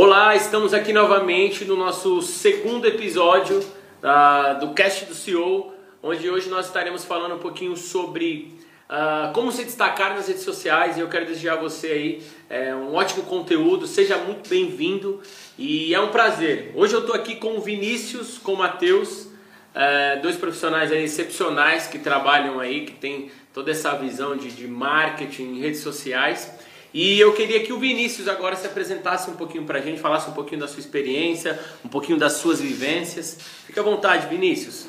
Olá, estamos aqui novamente no nosso segundo episódio uh, do Cast do CEO, onde hoje nós estaremos falando um pouquinho sobre uh, como se destacar nas redes sociais e eu quero desejar a você aí é, um ótimo conteúdo, seja muito bem-vindo e é um prazer. Hoje eu estou aqui com o Vinícius, com o Matheus, é, dois profissionais excepcionais que trabalham aí, que tem toda essa visão de, de marketing em redes sociais. E eu queria que o Vinícius agora se apresentasse um pouquinho para a gente, falasse um pouquinho da sua experiência, um pouquinho das suas vivências. Fique à vontade, Vinícius.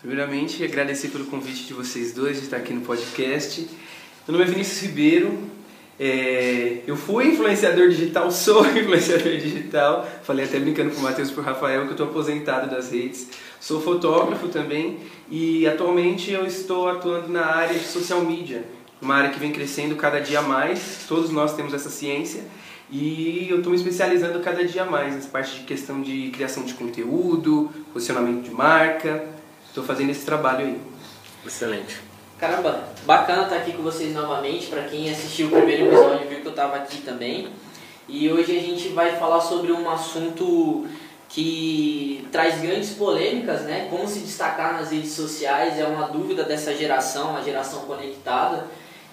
Primeiramente, agradecer pelo convite de vocês dois de estar aqui no podcast. Meu nome é Vinícius Ribeiro. É, eu fui influenciador digital, sou influenciador digital. Falei até brincando com o Matheus e com o Rafael que eu estou aposentado das redes. Sou fotógrafo também e atualmente eu estou atuando na área de social media uma área que vem crescendo cada dia mais, todos nós temos essa ciência e eu estou me especializando cada dia mais nessa parte de questão de criação de conteúdo, posicionamento de marca, estou fazendo esse trabalho aí. Excelente. Caramba, bacana estar aqui com vocês novamente, para quem assistiu o primeiro episódio viu que eu estava aqui também. E hoje a gente vai falar sobre um assunto que traz grandes polêmicas, né? Como se destacar nas redes sociais é uma dúvida dessa geração, a geração conectada.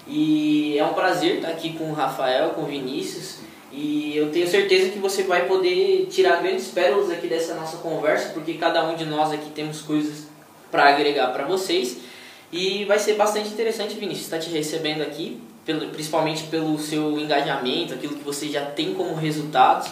E é um prazer estar aqui com o Rafael, com o Vinícius. E eu tenho certeza que você vai poder tirar grandes pérolas aqui dessa nossa conversa, porque cada um de nós aqui temos coisas para agregar para vocês. E vai ser bastante interessante, Vinícius, estar te recebendo aqui, pelo, principalmente pelo seu engajamento, aquilo que você já tem como resultados.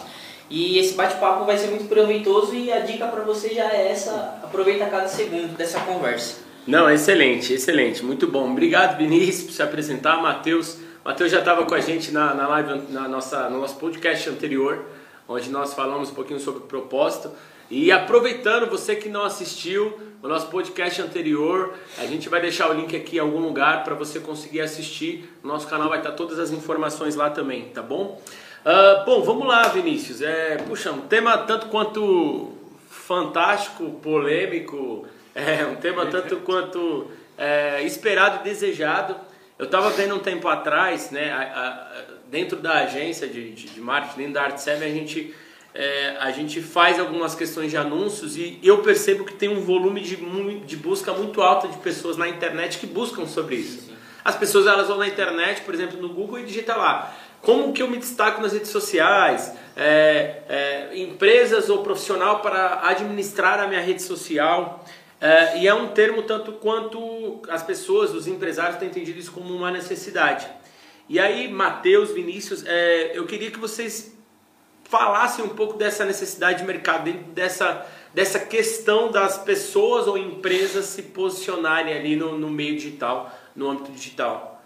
E esse bate-papo vai ser muito proveitoso e a dica para você já é essa, aproveita cada segundo dessa conversa. Não, excelente, excelente, muito bom. Obrigado, Vinícius, por se apresentar. Matheus, Matheus já estava com a gente na, na live, na nossa, no nosso podcast anterior, onde nós falamos um pouquinho sobre propósito. E aproveitando, você que não assistiu o nosso podcast anterior, a gente vai deixar o link aqui em algum lugar para você conseguir assistir. No nosso canal vai estar todas as informações lá também, tá bom? Uh, bom, vamos lá, Vinícius. É, puxa, um tema tanto quanto fantástico, polêmico, é um tema tanto quanto é, esperado e desejado. Eu estava vendo um tempo atrás, né, a, a, dentro da agência de, de, de, marketing, dentro da Art7, a gente, é, a gente faz algumas questões de anúncios e eu percebo que tem um volume de, de busca muito alto de pessoas na internet que buscam sobre isso. As pessoas elas vão na internet, por exemplo, no Google e digitam lá como que eu me destaco nas redes sociais, é, é, empresas ou profissional para administrar a minha rede social. É, e é um termo tanto quanto as pessoas, os empresários, têm entendido isso como uma necessidade. E aí, Matheus, Vinícius, é, eu queria que vocês falassem um pouco dessa necessidade de mercado, dessa, dessa questão das pessoas ou empresas se posicionarem ali no, no meio digital, no âmbito digital.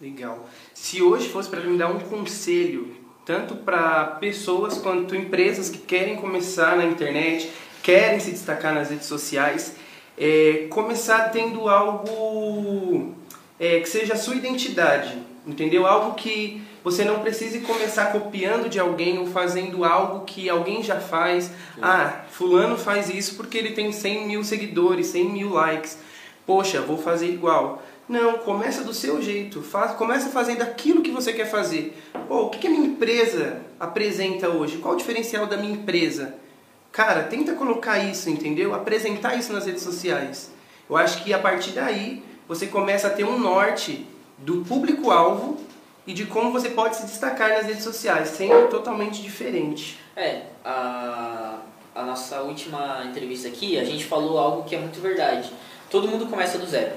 Legal. Se hoje fosse para me dar um conselho, tanto para pessoas quanto empresas que querem começar na internet, querem se destacar nas redes sociais, é, começar tendo algo é, que seja a sua identidade, entendeu? Algo que você não precise começar copiando de alguém ou fazendo algo que alguém já faz. Ah, fulano faz isso porque ele tem 100 mil seguidores, 100 mil likes. Poxa, vou fazer igual. Não, começa do seu jeito. Faz, começa fazendo aquilo que você quer fazer. Pô, o que, que a minha empresa apresenta hoje? Qual o diferencial da minha empresa? Cara, tenta colocar isso, entendeu? Apresentar isso nas redes sociais. Eu acho que a partir daí você começa a ter um norte do público-alvo e de como você pode se destacar nas redes sociais, sendo totalmente diferente. É, a, a nossa última entrevista aqui, a gente falou algo que é muito verdade. Todo mundo começa do zero.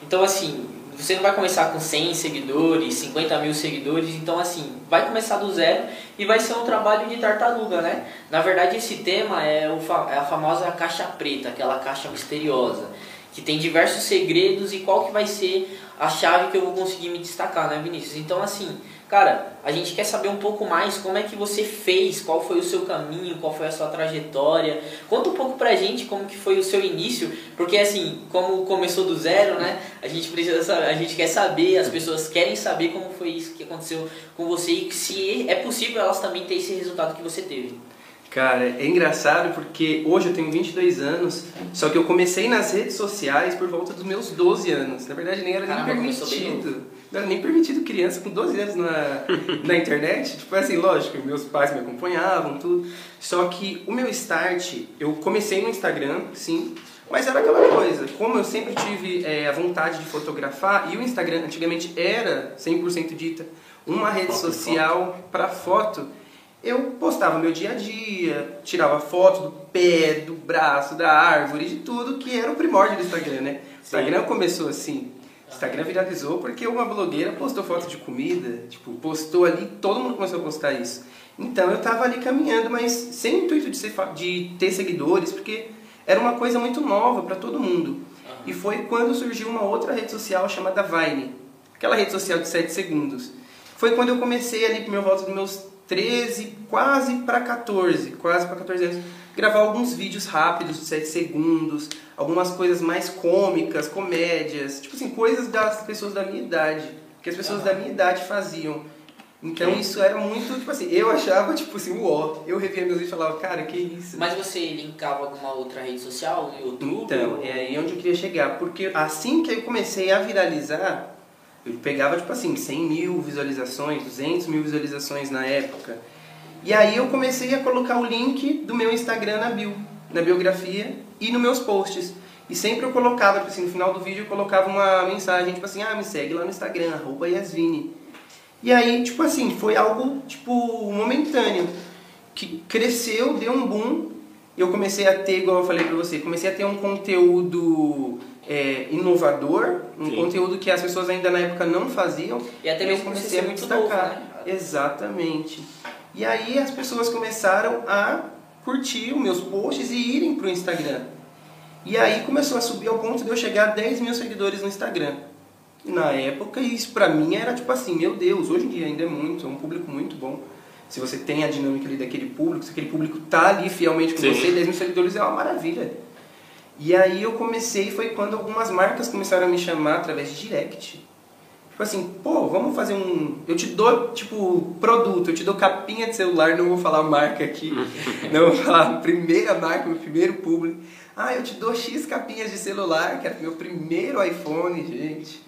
Então, assim, você não vai começar com 100 seguidores, 50 mil seguidores, então assim, vai começar do zero e vai ser um trabalho de tartaruga, né? Na verdade esse tema é, o, é a famosa caixa preta, aquela caixa misteriosa, que tem diversos segredos e qual que vai ser a chave que eu vou conseguir me destacar, né Vinícius? Então assim, Cara, a gente quer saber um pouco mais como é que você fez, qual foi o seu caminho, qual foi a sua trajetória. Conta um pouco pra gente como que foi o seu início, porque assim, como começou do zero, né? A gente precisa a gente quer saber, as pessoas querem saber como foi isso que aconteceu com você e se é possível elas também ter esse resultado que você teve. Cara, é engraçado porque hoje eu tenho 22 anos, só que eu comecei nas redes sociais por volta dos meus 12 anos. Na verdade, nem era Caramba, nem permitido. Não era nem permitido criança com 12 anos na, na internet. Tipo assim, lógico, meus pais me acompanhavam, tudo. Só que o meu start, eu comecei no Instagram, sim, mas era aquela coisa, como eu sempre tive é, a vontade de fotografar, e o Instagram antigamente era 100% dita uma rede foto social para foto, eu postava meu dia a dia, tirava foto do pé, do braço, da árvore, de tudo que era o primórdio do Instagram, né? O Instagram começou assim. Instagram viralizou porque uma blogueira postou foto de comida, tipo, postou ali, todo mundo começou a postar isso. Então eu tava ali caminhando, mas sem o intuito de, ser, de ter seguidores, porque era uma coisa muito nova para todo mundo. Uhum. E foi quando surgiu uma outra rede social chamada Vine, aquela rede social de 7 segundos. Foi quando eu comecei ali por meu volta dos meus 13, quase para 14, quase para 14 anos, gravar alguns vídeos rápidos de 7 segundos, algumas coisas mais cômicas, comédias, tipo assim, coisas das pessoas da minha idade, que as pessoas da minha idade faziam. Então isso era muito, tipo assim, eu achava, tipo assim, uó. Eu revia meus vídeos e falava, cara, que isso. Mas você linkava alguma outra rede social, no YouTube? Então, é aí onde eu queria chegar. Porque assim que eu comecei a viralizar, eu pegava, tipo assim, 100 mil visualizações, 200 mil visualizações na época. E aí eu comecei a colocar o link do meu Instagram na bio, na biografia e nos meus posts. E sempre eu colocava, tipo assim, no final do vídeo eu colocava uma mensagem, tipo assim, ah, me segue lá no Instagram, arroba Yasvini. E aí, tipo assim, foi algo, tipo, momentâneo. Que cresceu, deu um boom. Eu comecei a ter, igual eu falei pra você, comecei a ter um conteúdo é, inovador, um Sim. conteúdo que as pessoas ainda na época não faziam. E até mesmo comecei a muito destacar. Novo, né? Exatamente. E aí as pessoas começaram a curtir os meus posts e irem pro Instagram. E aí começou a subir ao ponto de eu chegar a 10 mil seguidores no Instagram na época, isso pra mim era tipo assim, meu Deus, hoje em dia ainda é muito, é um público muito bom. Se você tem a dinâmica ali daquele público, se aquele público tá ali fielmente com Sim. você, 10 mil seguidores é uma maravilha. E aí eu comecei, foi quando algumas marcas começaram a me chamar através de direct. Tipo assim, pô, vamos fazer um. Eu te dou, tipo, produto, eu te dou capinha de celular, não vou falar marca aqui, não vou falar primeira marca, meu primeiro público. Ah, eu te dou X capinhas de celular, que era meu primeiro iPhone, gente.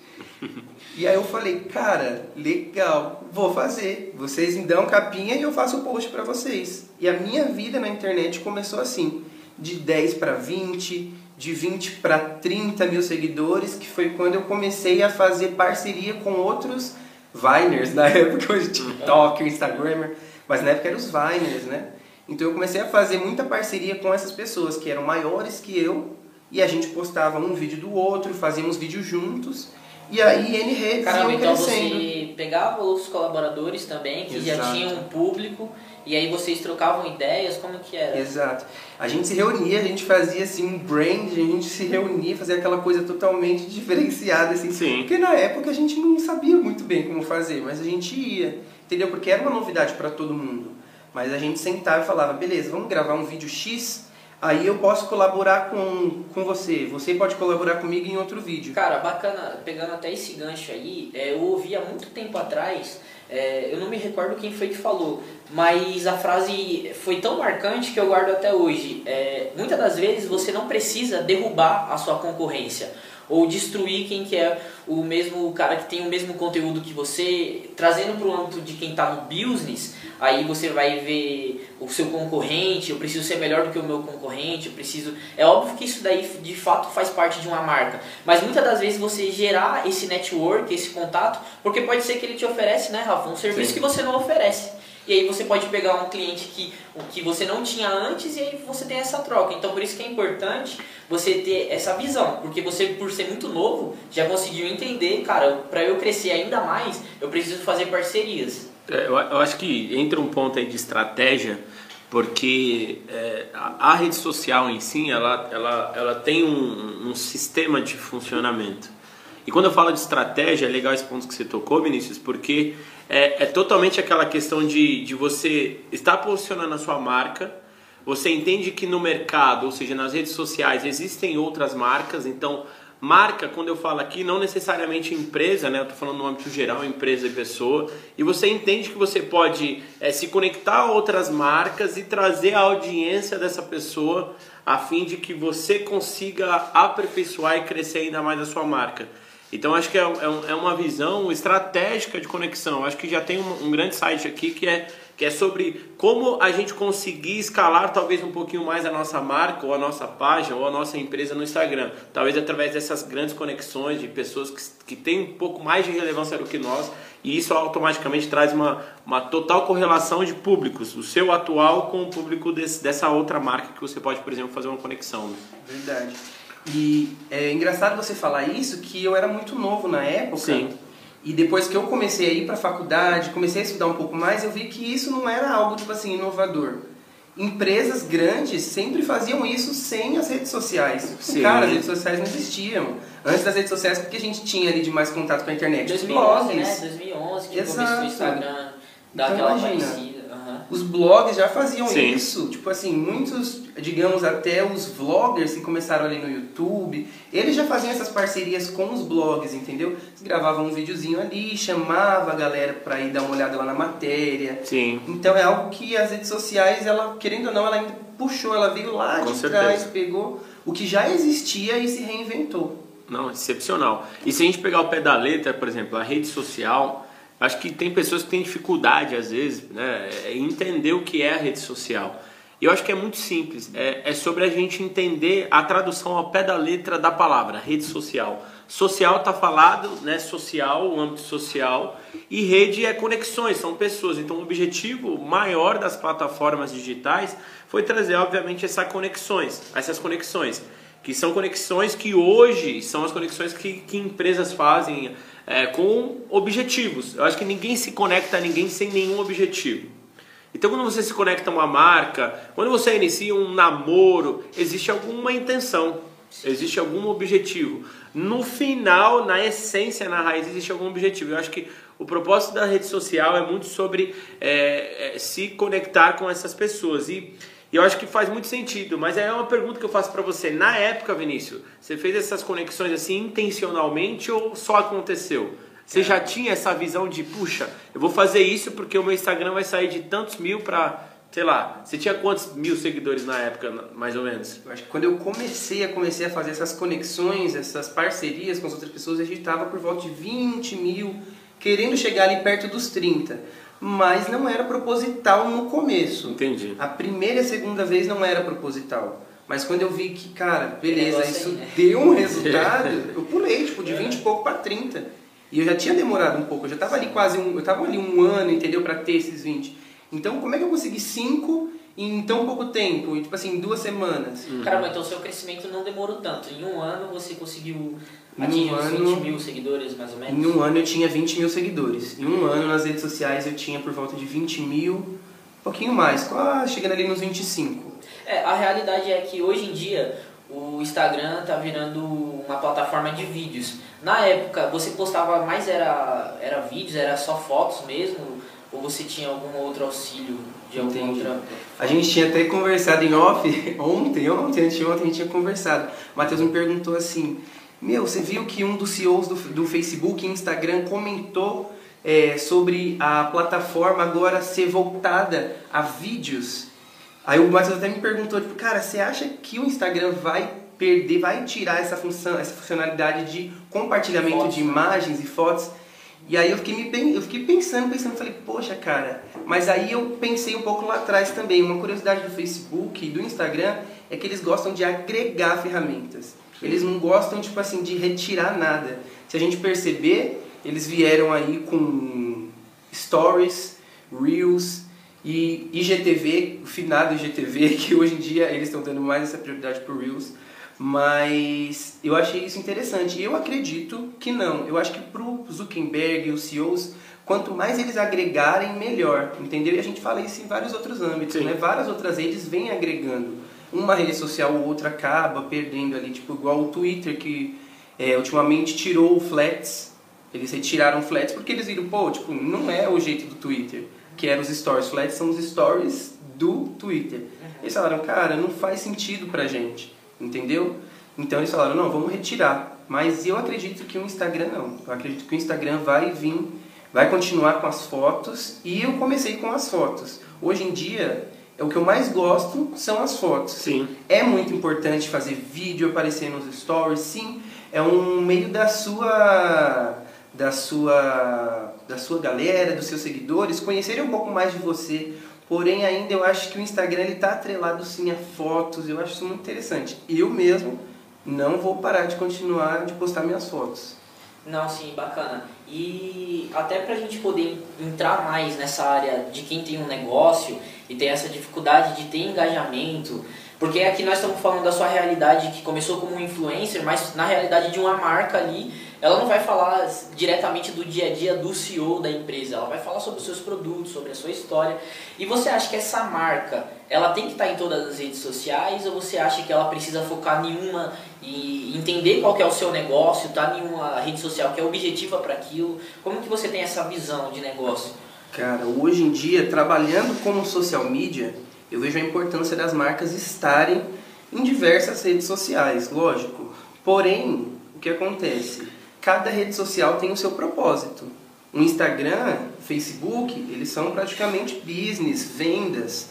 E aí eu falei, cara, legal, vou fazer. Vocês me dão capinha e eu faço o post para vocês. E a minha vida na internet começou assim, de 10 para 20, de 20 para 30 mil seguidores, que foi quando eu comecei a fazer parceria com outros Viners, na época hoje TikTok, Instagramer, mas na época eram os Viners, né? Então eu comecei a fazer muita parceria com essas pessoas que eram maiores que eu, e a gente postava um vídeo do outro, fazíamos vídeos juntos, e aí N redes Caramba, iam então crescendo. você pegava outros colaboradores também, que Exato. já tinham um público, e aí vocês trocavam ideias, como que era? Exato. A gente se reunia, a gente fazia assim um brand, a gente se reunia, fazia aquela coisa totalmente diferenciada, assim. Sim. Porque na época a gente não sabia muito bem como fazer, mas a gente ia, entendeu? Porque era uma novidade para todo mundo. Mas a gente sentava e falava, beleza, vamos gravar um vídeo X Aí eu posso colaborar com, com você, você pode colaborar comigo em outro vídeo. Cara, bacana, pegando até esse gancho aí, é, eu ouvi há muito tempo atrás, é, eu não me recordo quem foi que falou, mas a frase foi tão marcante que eu guardo até hoje. É, muitas das vezes você não precisa derrubar a sua concorrência ou destruir quem que é o mesmo cara que tem o mesmo conteúdo que você, trazendo para o âmbito de quem está no business, aí você vai ver o seu concorrente, eu preciso ser melhor do que o meu concorrente, eu preciso. É óbvio que isso daí de fato faz parte de uma marca, mas muitas das vezes você gerar esse network, esse contato, porque pode ser que ele te oferece, né, Rafa, um serviço Sim. que você não oferece. E aí você pode pegar um cliente que, que você não tinha antes e aí você tem essa troca. Então por isso que é importante você ter essa visão, porque você por ser muito novo já conseguiu entender, cara, para eu crescer ainda mais, eu preciso fazer parcerias. É, eu, acho que entra um ponto aí de estratégia, porque é, a, a, rede social em si, ela, ela, ela tem um, um sistema de funcionamento. E quando eu falo de estratégia, é legal esse ponto que você tocou, Vinícius, porque é, é totalmente aquela questão de, de você estar posicionando a sua marca, você entende que no mercado, ou seja, nas redes sociais, existem outras marcas, então marca, quando eu falo aqui, não necessariamente empresa, né? Eu estou falando no âmbito geral, empresa e pessoa, e você entende que você pode é, se conectar a outras marcas e trazer a audiência dessa pessoa a fim de que você consiga aperfeiçoar e crescer ainda mais a sua marca. Então acho que é, é, é uma visão estratégica de conexão. Acho que já tem um, um grande site aqui que é que é sobre como a gente conseguir escalar talvez um pouquinho mais a nossa marca ou a nossa página ou a nossa empresa no Instagram. Talvez através dessas grandes conexões de pessoas que, que têm um pouco mais de relevância do que nós e isso automaticamente traz uma, uma total correlação de públicos, o seu atual com o público desse, dessa outra marca que você pode, por exemplo, fazer uma conexão. Né? Verdade. E é engraçado você falar isso, que eu era muito novo na época. Sim e depois que eu comecei a ir para a faculdade, comecei a estudar um pouco mais, eu vi que isso não era algo tipo assim inovador. Empresas grandes sempre faziam isso sem as redes sociais. Sim. Cara, as redes sociais não existiam. Antes das redes sociais, o que a gente tinha ali de mais contato com a internet? 2011, Blogs. né? 2011, que Exato. começou o Instagram, dá então, aquela imagina, os blogs já faziam Sim. isso. Tipo assim, muitos, digamos, até os vloggers que começaram ali no YouTube, eles já faziam essas parcerias com os blogs, entendeu? Eles gravavam um videozinho ali, chamava a galera pra ir dar uma olhada lá na matéria. Sim. Então é algo que as redes sociais, ela, querendo ou não, ela ainda puxou, ela veio lá com de certeza. trás, pegou o que já existia e se reinventou. Não, excepcional. E se a gente pegar o pé da letra, por exemplo, a rede social Acho que tem pessoas que têm dificuldade, às vezes, né, em entender o que é a rede social. E eu acho que é muito simples. É, é, sobre a gente entender a tradução ao pé da letra da palavra, rede social. Social está falado, né, social, o âmbito social, e rede é conexões, são pessoas. Então o objetivo maior das plataformas digitais foi trazer, obviamente, essas conexões, essas conexões, que são conexões que hoje são as conexões que, que empresas fazem é, com objetivos. Eu acho que ninguém se conecta a ninguém sem nenhum objetivo. Então, quando você se conecta a uma marca, quando você inicia um namoro, existe alguma intenção, existe algum objetivo. No final, na essência, na raiz, existe algum objetivo. Eu acho que o propósito da rede social é muito sobre é, é, se conectar com essas pessoas. E e eu acho que faz muito sentido, mas é uma pergunta que eu faço para você. Na época, Vinícius, você fez essas conexões assim intencionalmente ou só aconteceu? Você é. já tinha essa visão de, puxa, eu vou fazer isso porque o meu Instagram vai sair de tantos mil para, sei lá, você tinha quantos mil seguidores na época, mais ou menos? Eu acho que quando eu comecei a comecei a fazer essas conexões, essas parcerias com as outras pessoas, a gente estava por volta de 20 mil, querendo chegar ali perto dos 30 mas não era proposital no começo. Entendi. A primeira e a segunda vez não era proposital. Mas quando eu vi que, cara, beleza, isso aí, né? deu um resultado, eu pulei, tipo, de 20 e pouco para 30. E eu já tinha demorado um pouco, eu já tava ali quase um, eu tava ali um ano, entendeu, para ter esses 20. Então, como é que eu consegui 5 em tão pouco tempo, tipo assim, em duas semanas? Uhum. Caramba, então o seu crescimento não demorou tanto. Em um ano você conseguiu Atingiu uns ano, 20 mil seguidores, mais ou menos? Em um ano eu tinha 20 mil seguidores. Em um ano nas redes sociais eu tinha por volta de 20 mil, um pouquinho mais, quase chegando ali nos 25. É, a realidade é que hoje em dia o Instagram está virando uma plataforma de vídeos. Na época você postava mais era, era vídeos, era só fotos mesmo? Ou você tinha algum outro auxílio de alguma Entendi. outra... A gente tinha até conversado em off, ontem, ontem, anteontem a gente tinha conversado. O Matheus me perguntou assim, meu, você viu que um dos CEOs do, do Facebook e Instagram comentou é, sobre a plataforma agora ser voltada a vídeos? Aí o Matheus até me perguntou, tipo, cara, você acha que o Instagram vai perder, vai tirar essa função, essa funcionalidade de compartilhamento fotos. de imagens e fotos? E aí eu fiquei, me, eu fiquei pensando, pensando, falei, poxa, cara, mas aí eu pensei um pouco lá atrás também. Uma curiosidade do Facebook e do Instagram é que eles gostam de agregar ferramentas. Eles não gostam, tipo assim, de retirar nada. Se a gente perceber, eles vieram aí com stories, reels e IGTV, o finado IGTV, que hoje em dia eles estão dando mais essa prioridade pro reels. Mas eu achei isso interessante. E eu acredito que não. Eu acho que pro Zuckerberg e os CEOs, quanto mais eles agregarem, melhor. Entendeu? E a gente fala isso em vários outros âmbitos, né? Várias outras redes vêm agregando uma rede social ou outra acaba perdendo ali, tipo igual o Twitter que é, ultimamente tirou o Flats, eles retiraram o Flats porque eles viram, pô, tipo, não é o jeito do Twitter, que eram os stories, Flats são os stories do Twitter. Eles falaram, cara, não faz sentido pra gente, entendeu? Então eles falaram, não, vamos retirar. Mas eu acredito que o Instagram não. Eu acredito que o Instagram vai vir, vai continuar com as fotos e eu comecei com as fotos. Hoje em dia é o que eu mais gosto são as fotos. Sim. É muito importante fazer vídeo, aparecer nos stories, sim. É um meio da sua da sua da sua galera, dos seus seguidores conhecerem um pouco mais de você. Porém, ainda eu acho que o Instagram ele tá atrelado sim a fotos. Eu acho isso muito interessante. Eu mesmo não vou parar de continuar de postar minhas fotos. Não, sim, bacana. E até para a gente poder entrar mais nessa área de quem tem um negócio e tem essa dificuldade de ter engajamento, porque aqui nós estamos falando da sua realidade que começou como um influencer, mas na realidade de uma marca ali ela não vai falar diretamente do dia a dia do CEO da empresa, ela vai falar sobre os seus produtos, sobre a sua história. E você acha que essa marca, ela tem que estar em todas as redes sociais ou você acha que ela precisa focar em uma e entender qual é o seu negócio, tá uma rede social que é objetiva para aquilo? Como que você tem essa visão de negócio? Cara, hoje em dia, trabalhando como social media, eu vejo a importância das marcas estarem em diversas redes sociais, lógico. Porém, o que acontece? Cada rede social tem o seu propósito. O Instagram, Facebook, eles são praticamente business, vendas.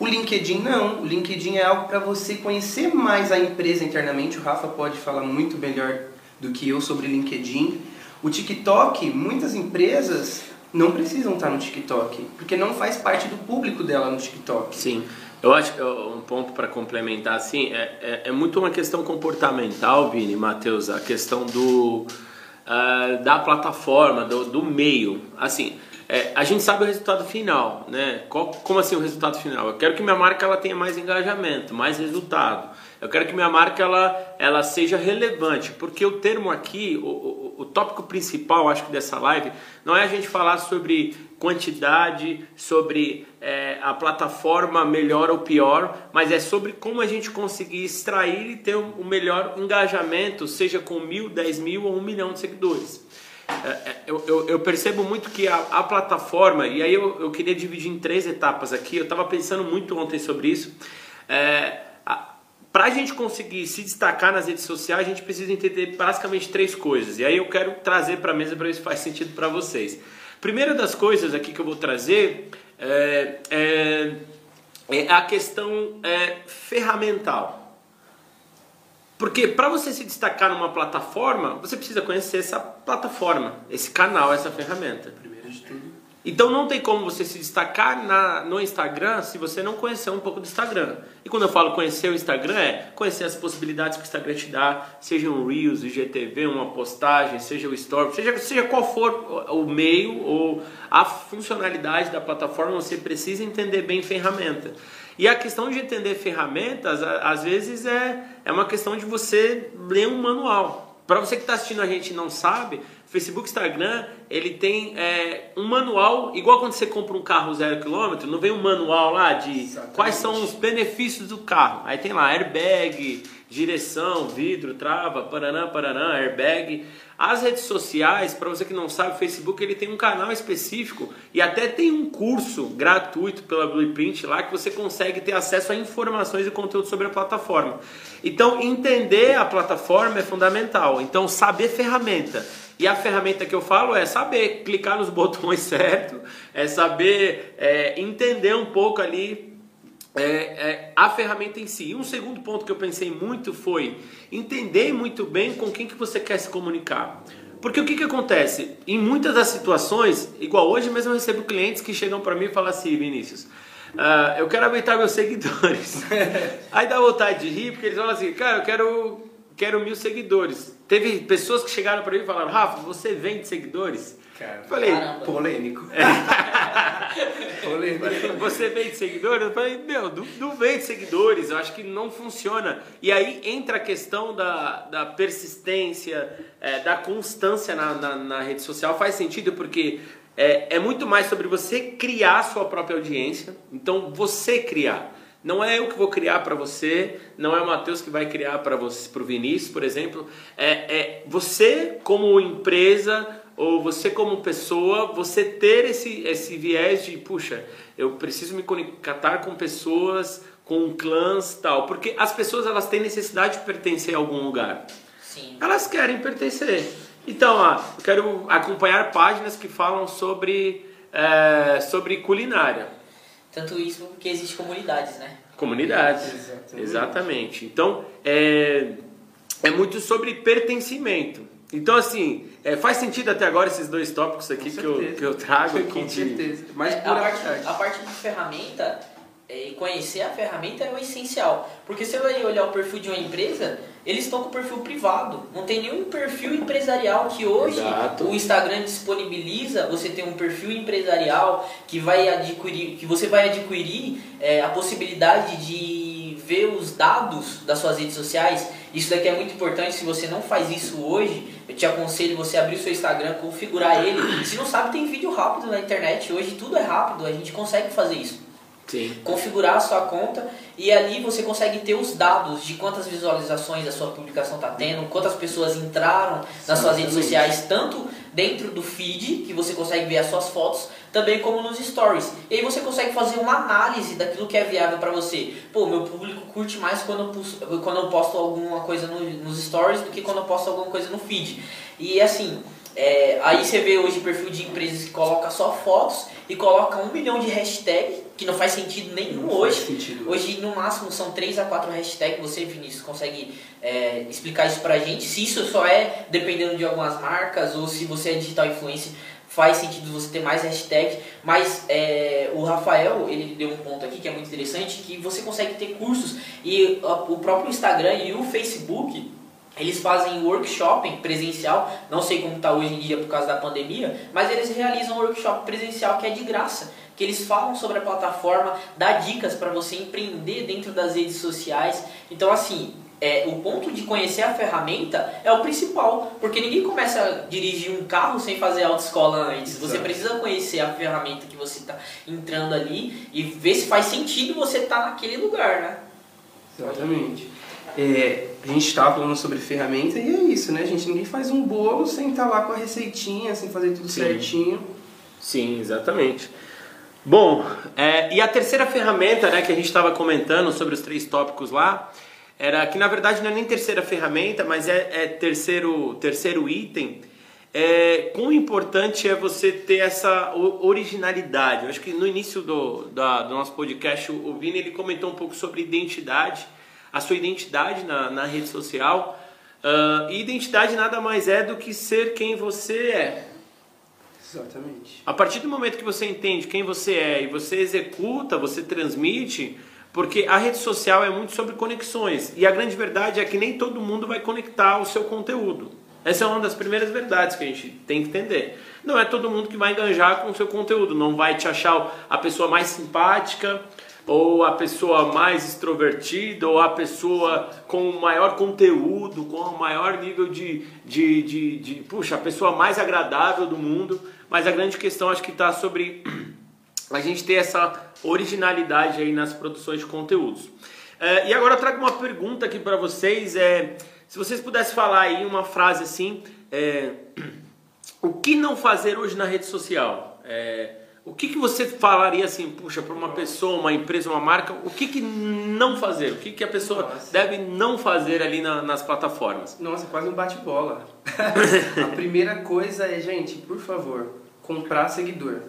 O LinkedIn não. O LinkedIn é algo para você conhecer mais a empresa internamente. O Rafa pode falar muito melhor do que eu sobre LinkedIn. O TikTok, muitas empresas não precisam estar no TikTok, porque não faz parte do público dela no TikTok. Sim. Eu acho que um ponto para complementar assim é, é, é, muito uma questão comportamental, Vini, Matheus, a questão do uh, da plataforma, do, do meio. Assim, é, a gente sabe o resultado final, né? Qual, como assim o resultado final? Eu quero que minha marca ela tenha mais engajamento, mais resultado. Eu quero que minha marca ela, ela seja relevante, porque o termo aqui, o, o, tópico principal, acho que dessa live, não é a gente falar sobre quantidade, sobre é, a plataforma melhor ou pior, mas é sobre como a gente conseguir extrair e ter o um melhor engajamento, seja com mil, dez mil ou um milhão de seguidores. É, é, eu, eu, eu, percebo muito que a, a plataforma, e aí eu, eu, queria dividir em três etapas aqui, eu estava pensando muito ontem sobre isso. É, para a gente conseguir se destacar nas redes sociais, a gente precisa entender basicamente três coisas. E aí eu quero trazer para a mesa para ver se faz sentido para vocês. Primeira das coisas aqui que eu vou trazer é, é, é a questão é, ferramental. Porque para você se destacar numa plataforma, você precisa conhecer essa plataforma, esse canal, essa ferramenta. Então não tem como você se destacar na, no Instagram se você não conhecer um pouco do Instagram. E quando eu falo conhecer o Instagram é conhecer as possibilidades que o Instagram te dá, seja um Reels, IGTV, uma postagem, seja o Story, seja, seja qual for o meio ou a funcionalidade da plataforma, você precisa entender bem ferramenta. E a questão de entender ferramentas, às vezes é, é uma questão de você ler um manual. Para você que está assistindo a gente e não sabe, Facebook, Instagram, ele tem é, um manual, igual quando você compra um carro zero quilômetro, não vem um manual lá de Exatamente. quais são os benefícios do carro. Aí tem lá airbag, direção, vidro, trava, paranã, paranã, airbag. As redes sociais, para você que não sabe, o Facebook ele tem um canal específico e até tem um curso gratuito pela Blueprint lá que você consegue ter acesso a informações e conteúdo sobre a plataforma. Então, entender a plataforma é fundamental. Então, saber ferramenta e a ferramenta que eu falo é saber clicar nos botões certo, é saber é, entender um pouco ali é, é, a ferramenta em si. E um segundo ponto que eu pensei muito foi entender muito bem com quem que você quer se comunicar. Porque o que, que acontece? Em muitas das situações, igual hoje mesmo eu recebo clientes que chegam para mim e falam assim, Vinícius, uh, eu quero aumentar meus seguidores. Aí dá vontade de rir, porque eles falam assim, cara, eu quero quero mil seguidores. Teve pessoas que chegaram para mim e falaram, Rafa, você vende seguidores? Cara, falei, caramba. polêmico. polêmico. Você vende seguidores? Eu falei, meu, não, não vende seguidores, eu acho que não funciona. E aí entra a questão da, da persistência, é, da constância na, na, na, rede social. Faz sentido porque é, é muito mais sobre você criar a sua própria audiência. Então, você criar. Não é eu que vou criar para você, não é o Matheus que vai criar para você, para o Vinícius, por exemplo. É, é você como empresa ou você como pessoa, você ter esse, esse viés de, puxa, eu preciso me conectar com pessoas, com clãs tal, porque as pessoas elas têm necessidade de pertencer a algum lugar. Sim. Elas querem pertencer. Então, ó, eu quero acompanhar páginas que falam sobre, é, sobre culinária Tanto isso porque existe comunidades, né? Comunidades, Exatamente. exatamente. Então, é, é muito sobre pertencimento. Então, assim, é, faz sentido até agora esses dois tópicos aqui que eu, que eu trago aqui Com de- certeza. Mas É, a, parte, a parte de ferramenta, é, conhecer a ferramenta é o essencial. Porque você vai olhar o perfil de uma empresa, eles estão com perfil privado. Não tem nenhum perfil empresarial que hoje Exato. o Instagram disponibiliza. Você tem um perfil empresarial que vai adquirir, que você vai adquirir é, a possibilidade de ver os dados das suas redes sociais. Isso daqui é muito importante. Se você não faz isso hoje, eu te aconselho você abrir o seu Instagram, configurar ele. Se não sabe, tem vídeo rápido na internet. Hoje tudo é rápido, a gente consegue fazer isso Sim. configurar a sua conta e ali você consegue ter os dados de quantas visualizações a sua publicação está tendo, quantas pessoas entraram nas suas redes sociais, tanto dentro do feed, que você consegue ver as suas fotos, também como nos stories. E aí você consegue fazer uma análise daquilo que é viável para você. Pô, meu público curte mais quando eu, pus- quando eu posto alguma coisa no- nos stories do que quando eu posto alguma coisa no feed. E assim, é, aí você vê hoje perfil de empresas que coloca só fotos e coloca um milhão de hashtags, que não faz sentido nenhum Não hoje. sentido. Hoje, no máximo, são 3 a 4 hashtags. Você, Vinícius, consegue é, explicar isso pra gente? Se isso só é dependendo de algumas marcas ou se você é digital influencer, faz sentido você ter mais hashtags. Mas é, o Rafael, ele deu um ponto aqui que é muito interessante, que você consegue ter cursos. E o próprio Instagram e o Facebook, eles fazem workshop presencial, não sei como está hoje em dia por causa da pandemia, mas eles realizam um workshop presencial que é de graça, que eles falam sobre a plataforma, dá dicas para você empreender dentro das redes sociais. Então assim, é, o ponto de conhecer a ferramenta é o principal, porque ninguém começa a dirigir um carro sem fazer autoescola antes. Você Exato. precisa conhecer a ferramenta que você está entrando ali e ver se faz sentido você estar naquele lugar, né? Exatamente. É, a gente estava falando sobre ferramenta e é isso, né, gente? Ninguém faz um bolo sem estar lá com a receitinha, sem fazer tudo Sim. certinho. Sim, exatamente. Bom, é, e a terceira ferramenta né, que a gente estava comentando sobre os três tópicos lá, era que na verdade não é nem terceira ferramenta, mas é, é terceiro, terceiro item. É, quão importante é você ter essa originalidade? Eu acho que no início do, da- do nosso podcast, o o Vini ele comentou um pouco sobre identidade, a sua identidade na, na rede social. Ah, e identidade nada mais é do que ser quem você é. Exatamente. A partir do momento que você entende quem você é e você executa, você transmite, porque a rede social é muito sobre conexões. E a grande verdade é que nem todo mundo vai conectar o seu conteúdo. Essa é uma das primeiras verdades que a gente tem que entender. Não é todo mundo que vai enganjar com o seu conteúdo, não vai te achar a pessoa mais simpática, ou a pessoa mais extrovertida, ou a pessoa com o maior conteúdo, com o maior nível de, de, de, de puxa, a pessoa mais agradável do mundo. Mas a grande questão acho que está sobre a gente ter essa originalidade aí nas produções de conteúdos. É, e agora eu trago uma pergunta aqui para vocês. É, se vocês pudessem falar aí uma frase assim, é, o que não fazer hoje na rede social? É, o que, que você falaria assim, puxa, para uma pessoa, uma empresa, uma marca, o que, que não fazer? O que, que a pessoa Nossa. deve não fazer ali na- nas plataformas? Nossa, quase um bate-bola. a primeira coisa é, gente, por favor, comprar seguidor.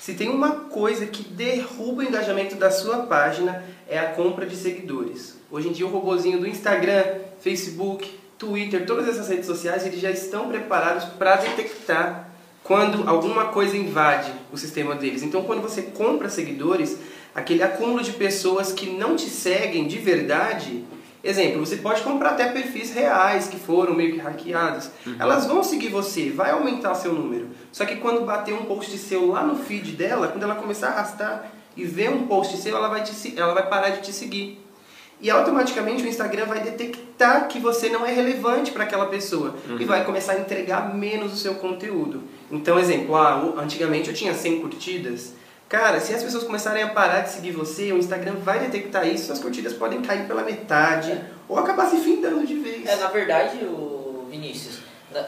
Se tem uma coisa que derruba o engajamento da sua página, é a compra de seguidores. Hoje em dia o robozinho do Instagram, Facebook, Twitter, todas essas redes sociais, eles já estão preparados para detectar quando alguma coisa invade o sistema deles. Então, quando você compra seguidores, aquele acúmulo de pessoas que não te seguem de verdade, exemplo, você pode comprar até perfis reais que foram meio que hackeados. Elas vão seguir você, vai aumentar seu número. Só que quando bater um post seu lá no feed dela, quando ela começar a arrastar e ver um post seu, ela vai, te, ela vai parar de te seguir. E automaticamente o Instagram vai detectar que você não é relevante para aquela pessoa e vai começar a entregar menos o seu conteúdo. Então, exemplo, ah, antigamente eu tinha 100 curtidas. Cara, se as pessoas começarem a parar de seguir você, o Instagram vai detectar isso, suas curtidas podem cair pela metade ou acabar se findando de vez. É, na verdade, o Vinícius,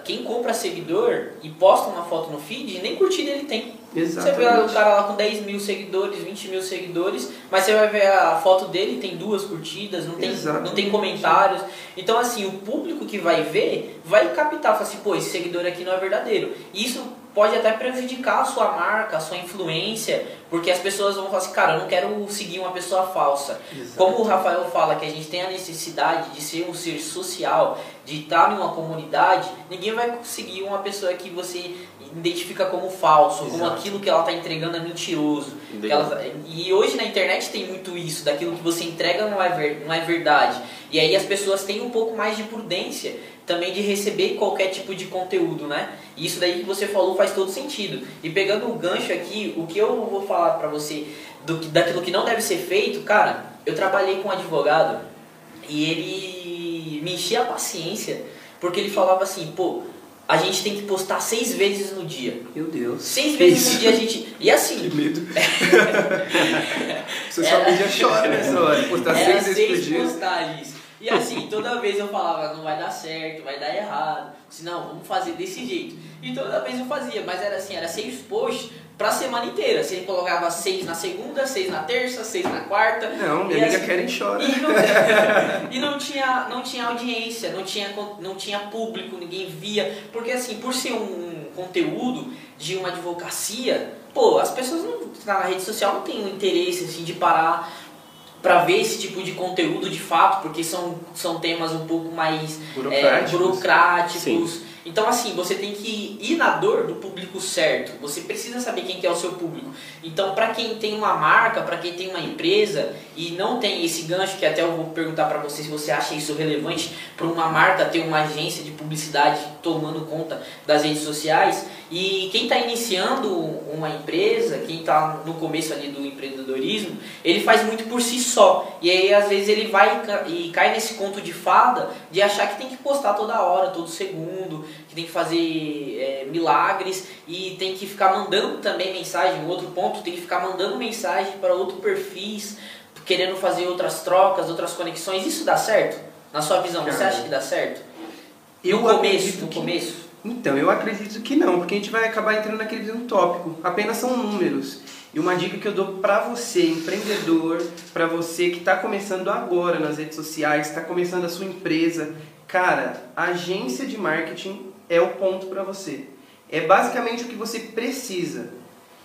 quem compra seguidor e posta uma foto no feed, nem curtida ele tem. Você vê Exatamente. o cara lá com 10 mil seguidores, 20 mil seguidores, mas você vai ver a foto dele, tem duas curtidas, não tem, Exatamente. não tem comentários. Então, assim, o público que vai ver vai captar, fala assim, pô, esse seguidor aqui não é verdadeiro. E isso pode até prejudicar a sua marca, a sua influência, porque as pessoas vão falar assim, cara, eu não quero seguir uma pessoa falsa. Exato. Como o Rafael fala que a gente tem a necessidade de ser um ser social, de estar em uma comunidade, ninguém vai seguir uma pessoa que você identifica como falso, como Exato. aquilo que ela está entregando é mentiroso. Ela- e hoje na internet tem muito isso, daquilo que você entrega não é, ver, não é verdade. E aí as pessoas têm um pouco mais de prudência também de receber qualquer tipo de conteúdo, né? E isso daí que você falou faz todo sentido. E pegando o gancho aqui, o que eu vou falar pra você do que, daquilo que não deve ser feito, cara, eu trabalhei com um advogado e ele me enchia a paciência porque ele falava assim, pô, a gente tem que postar seis vezes no dia. Meu Deus. Seis Que vezes isso? no dia a gente. E assim, Que medo. Sua Era- família chora nessa hora. Postar seis vezes por seis dia. postagens. E assim, toda vez eu falava, não vai dar certo, vai dar errado. Se não, vamos fazer desse jeito. E toda vez eu fazia, mas era assim, era seis posts pra semana inteira. Você colocava seis na segunda, seis na terça, seis na quarta. Não, minha amiga assim- Karen chora. E, não, e não tinha, não tinha audiência, não tinha, não tinha público, ninguém via. Porque assim, por ser um conteúdo de uma advocacia, pô, as pessoas não, na rede social não têm o interesse assim, de parar para ver esse tipo de conteúdo de fato, porque são, são temas um pouco mais é, Burocráticos. burocráticos. Então, assim, você tem que ir na dor do público certo. Você precisa saber quem que é o seu público. Então, para quem tem uma marca, para quem tem uma empresa e não tem esse gancho, que até eu vou perguntar para você se você acha isso relevante para uma marca ter uma agência de publicidade tomando conta das redes sociais. E quem está iniciando uma empresa, quem está no começo ali do empreendedorismo, ele faz muito por si só. E aí, às vezes, ele vai e ca- cai nesse conto de fada de achar que tem que postar toda hora, todo segundo, que tem que fazer é, milagres e tem que ficar mandando também mensagem. Outro ponto, tem que ficar mandando mensagem para outros perfis, querendo fazer outras trocas, outras conexões. Isso dá certo? Na sua visão, você acha que dá certo? Eu no começo, no começo. Então, eu acredito que não, porque a gente vai acabar entrando naquele mesmo tópico. Apenas são números. E uma dica que eu dou pra você, empreendedor, pra você que está começando agora nas redes sociais, está começando a sua empresa, cara, agência de marketing é o ponto pra você. É basicamente o que você precisa.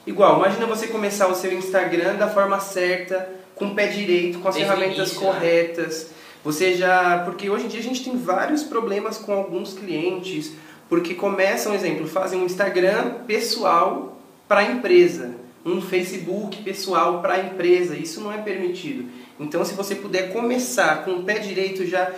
Igual, imagina você começar o seu Instagram da forma certa, com o pé direito, com as Desde ferramentas início, né? corretas. Você já. Porque hoje em dia a gente tem vários problemas com alguns clientes, porque começam, exemplo, fazem um Instagram pessoal para a empresa, um Facebook pessoal para a empresa. Isso não é permitido. Então, se você puder começar com o pé direito já.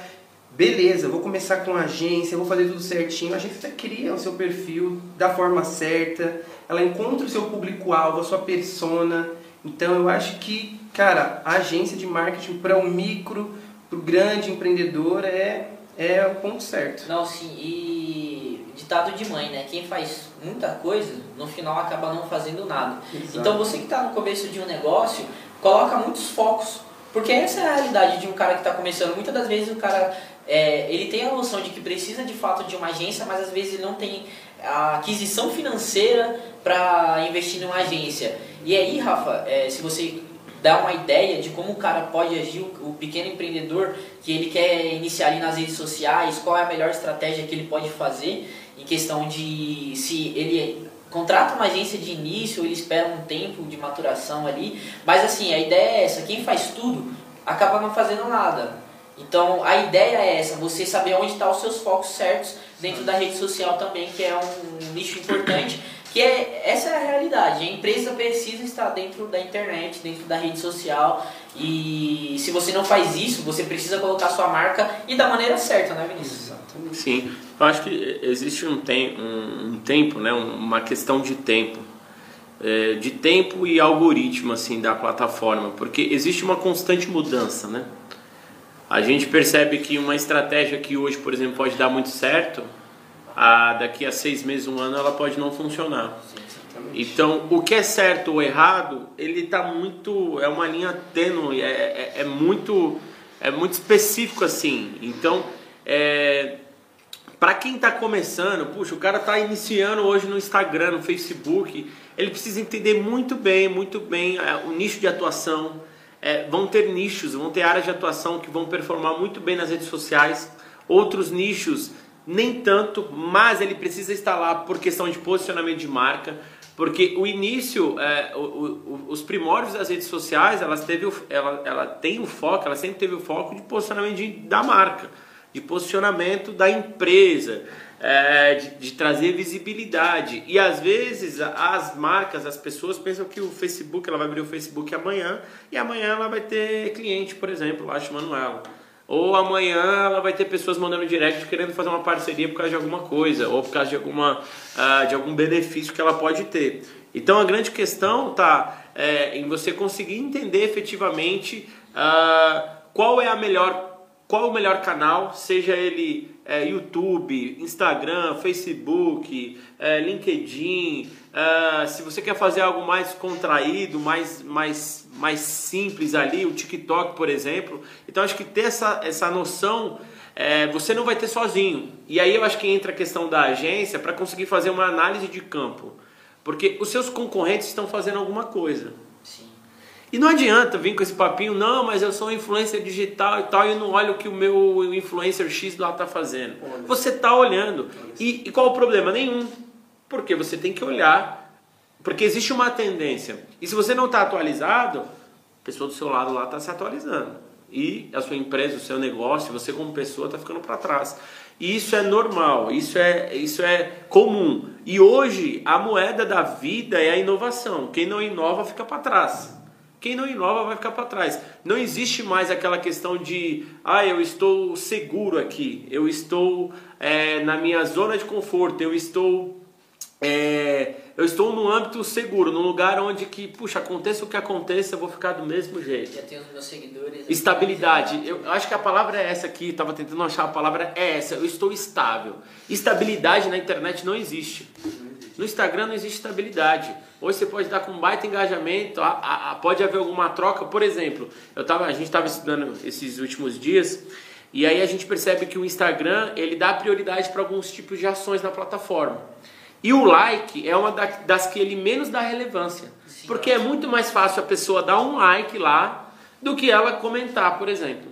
Beleza, vou começar com a agência, vou fazer tudo certinho. A agência cria o seu perfil da forma certa, ela encontra o seu público-alvo, a sua persona. Então eu acho que, cara, a agência de marketing para o micro, para o grande empreendedor é, é o ponto certo. Não, sim, e ditado de mãe, né? Quem faz muita coisa, no final acaba não fazendo nada. Exato. Então você que está no começo de um negócio, coloca muitos focos. Porque essa é a realidade de um cara que está começando. Muitas das vezes o cara é, ele tem a noção de que precisa de fato de uma agência, mas às vezes ele não tem a aquisição financeira para investir numa agência. E aí, Rafa, é, se você dá uma ideia de como o cara pode agir, o, o pequeno empreendedor que ele quer iniciar ali nas redes sociais, qual é a melhor estratégia que ele pode fazer em questão de se ele contrata uma agência de início, ele espera um tempo de maturação ali, mas assim, a ideia é essa, quem faz tudo acaba não fazendo nada. Então a ideia é essa, você saber onde estão os seus focos certos dentro da rede social também, que é um nicho importante, que é essa é a realidade. A empresa precisa estar dentro da internet, dentro da rede social, e se você não faz isso, você precisa colocar sua marca e da maneira certa, né, Vinícius? Exatamente. Sim, eu acho que existe um, tem, um, um tempo, né, uma questão de tempo, é, de tempo e algoritmo assim da plataforma, porque existe uma constante mudança, né? A gente percebe que uma estratégia que hoje, por exemplo, pode dar muito certo, a, daqui a seis meses, um ano, ela pode não funcionar. Então, o que é certo ou errado, ele está muito, é uma linha tênue, é, é, é muito, é muito específico assim. Então, é, para quem está começando, puxa, o cara está iniciando hoje no Instagram, no Facebook, ele precisa entender muito bem, muito bem é, o nicho de atuação. É, vão ter nichos, vão ter áreas de atuação que vão performar muito bem nas redes sociais, outros nichos Nem tanto, mas ele precisa estar lá por questão de posicionamento de marca, porque o início, é, o, o, os primórdios das redes sociais, elas teve o, ela, ela tem o foco, ela sempre teve o foco de posicionamento de, da marca, de posicionamento da empresa, é, de, de, trazer visibilidade. E às vezes as marcas, as pessoas pensam que o Facebook, ela vai abrir o Facebook amanhã e amanhã ela vai ter cliente, por exemplo, lá chamando ela. Ou amanhã ela vai ter pessoas mandando direct querendo fazer uma parceria por causa de alguma coisa, ou por causa de, alguma, uh, de algum benefício que ela pode ter. Então a grande questão está é, em você conseguir entender efetivamente uh, qual é a melhor qual o melhor canal, seja ele é, YouTube, Instagram, Facebook, é, LinkedIn. É, se você quer fazer algo mais contraído, mais, mais, mais simples ali, o TikTok, por exemplo. Então acho que ter essa, essa noção é, você não vai ter sozinho. E aí eu acho que entra a questão da agência para conseguir fazer uma análise de campo. Porque os seus concorrentes estão fazendo alguma coisa. E não adianta vir com esse papinho, não, mas eu sou influencer digital e tal, e não olho o que o meu influencer X lá está fazendo. Olha. Você está olhando. E, e, qual o problema? Nenhum. Porque você tem que olhar. Porque existe uma tendência. E se você não está atualizado, a pessoa do seu lado lá está se atualizando. E a sua empresa, o seu negócio, você como pessoa está ficando para trás. E isso é normal, isso é, isso é comum. E hoje a moeda da vida é a inovação. Quem não inova fica para trás. Quem não inova vai ficar para trás. Não existe mais aquela questão de, ah, eu estou seguro aqui, eu estou é, na minha zona de conforto, eu estou é, eu estou num âmbito seguro, num lugar onde que, puxa, aconteça o que aconteça, eu vou ficar do mesmo jeito. Já tenho os meus seguidores. Estabilidade. Eu acho que a palavra é essa aqui, estava tentando achar a palavra é essa. Eu estou estável. Estabilidade na internet não existe. No Instagram não existe estabilidade. Hoje você pode estar com um baita engajamento, a, a, a, pode haver alguma troca. Por exemplo, eu tava, a gente estava estudando esses últimos dias e aí a gente percebe que o Instagram ele dá prioridade para alguns tipos de ações na plataforma. E o like é uma das que ele menos dá relevância. Sim, porque é muito mais fácil a pessoa dar um like lá do que ela comentar, por exemplo.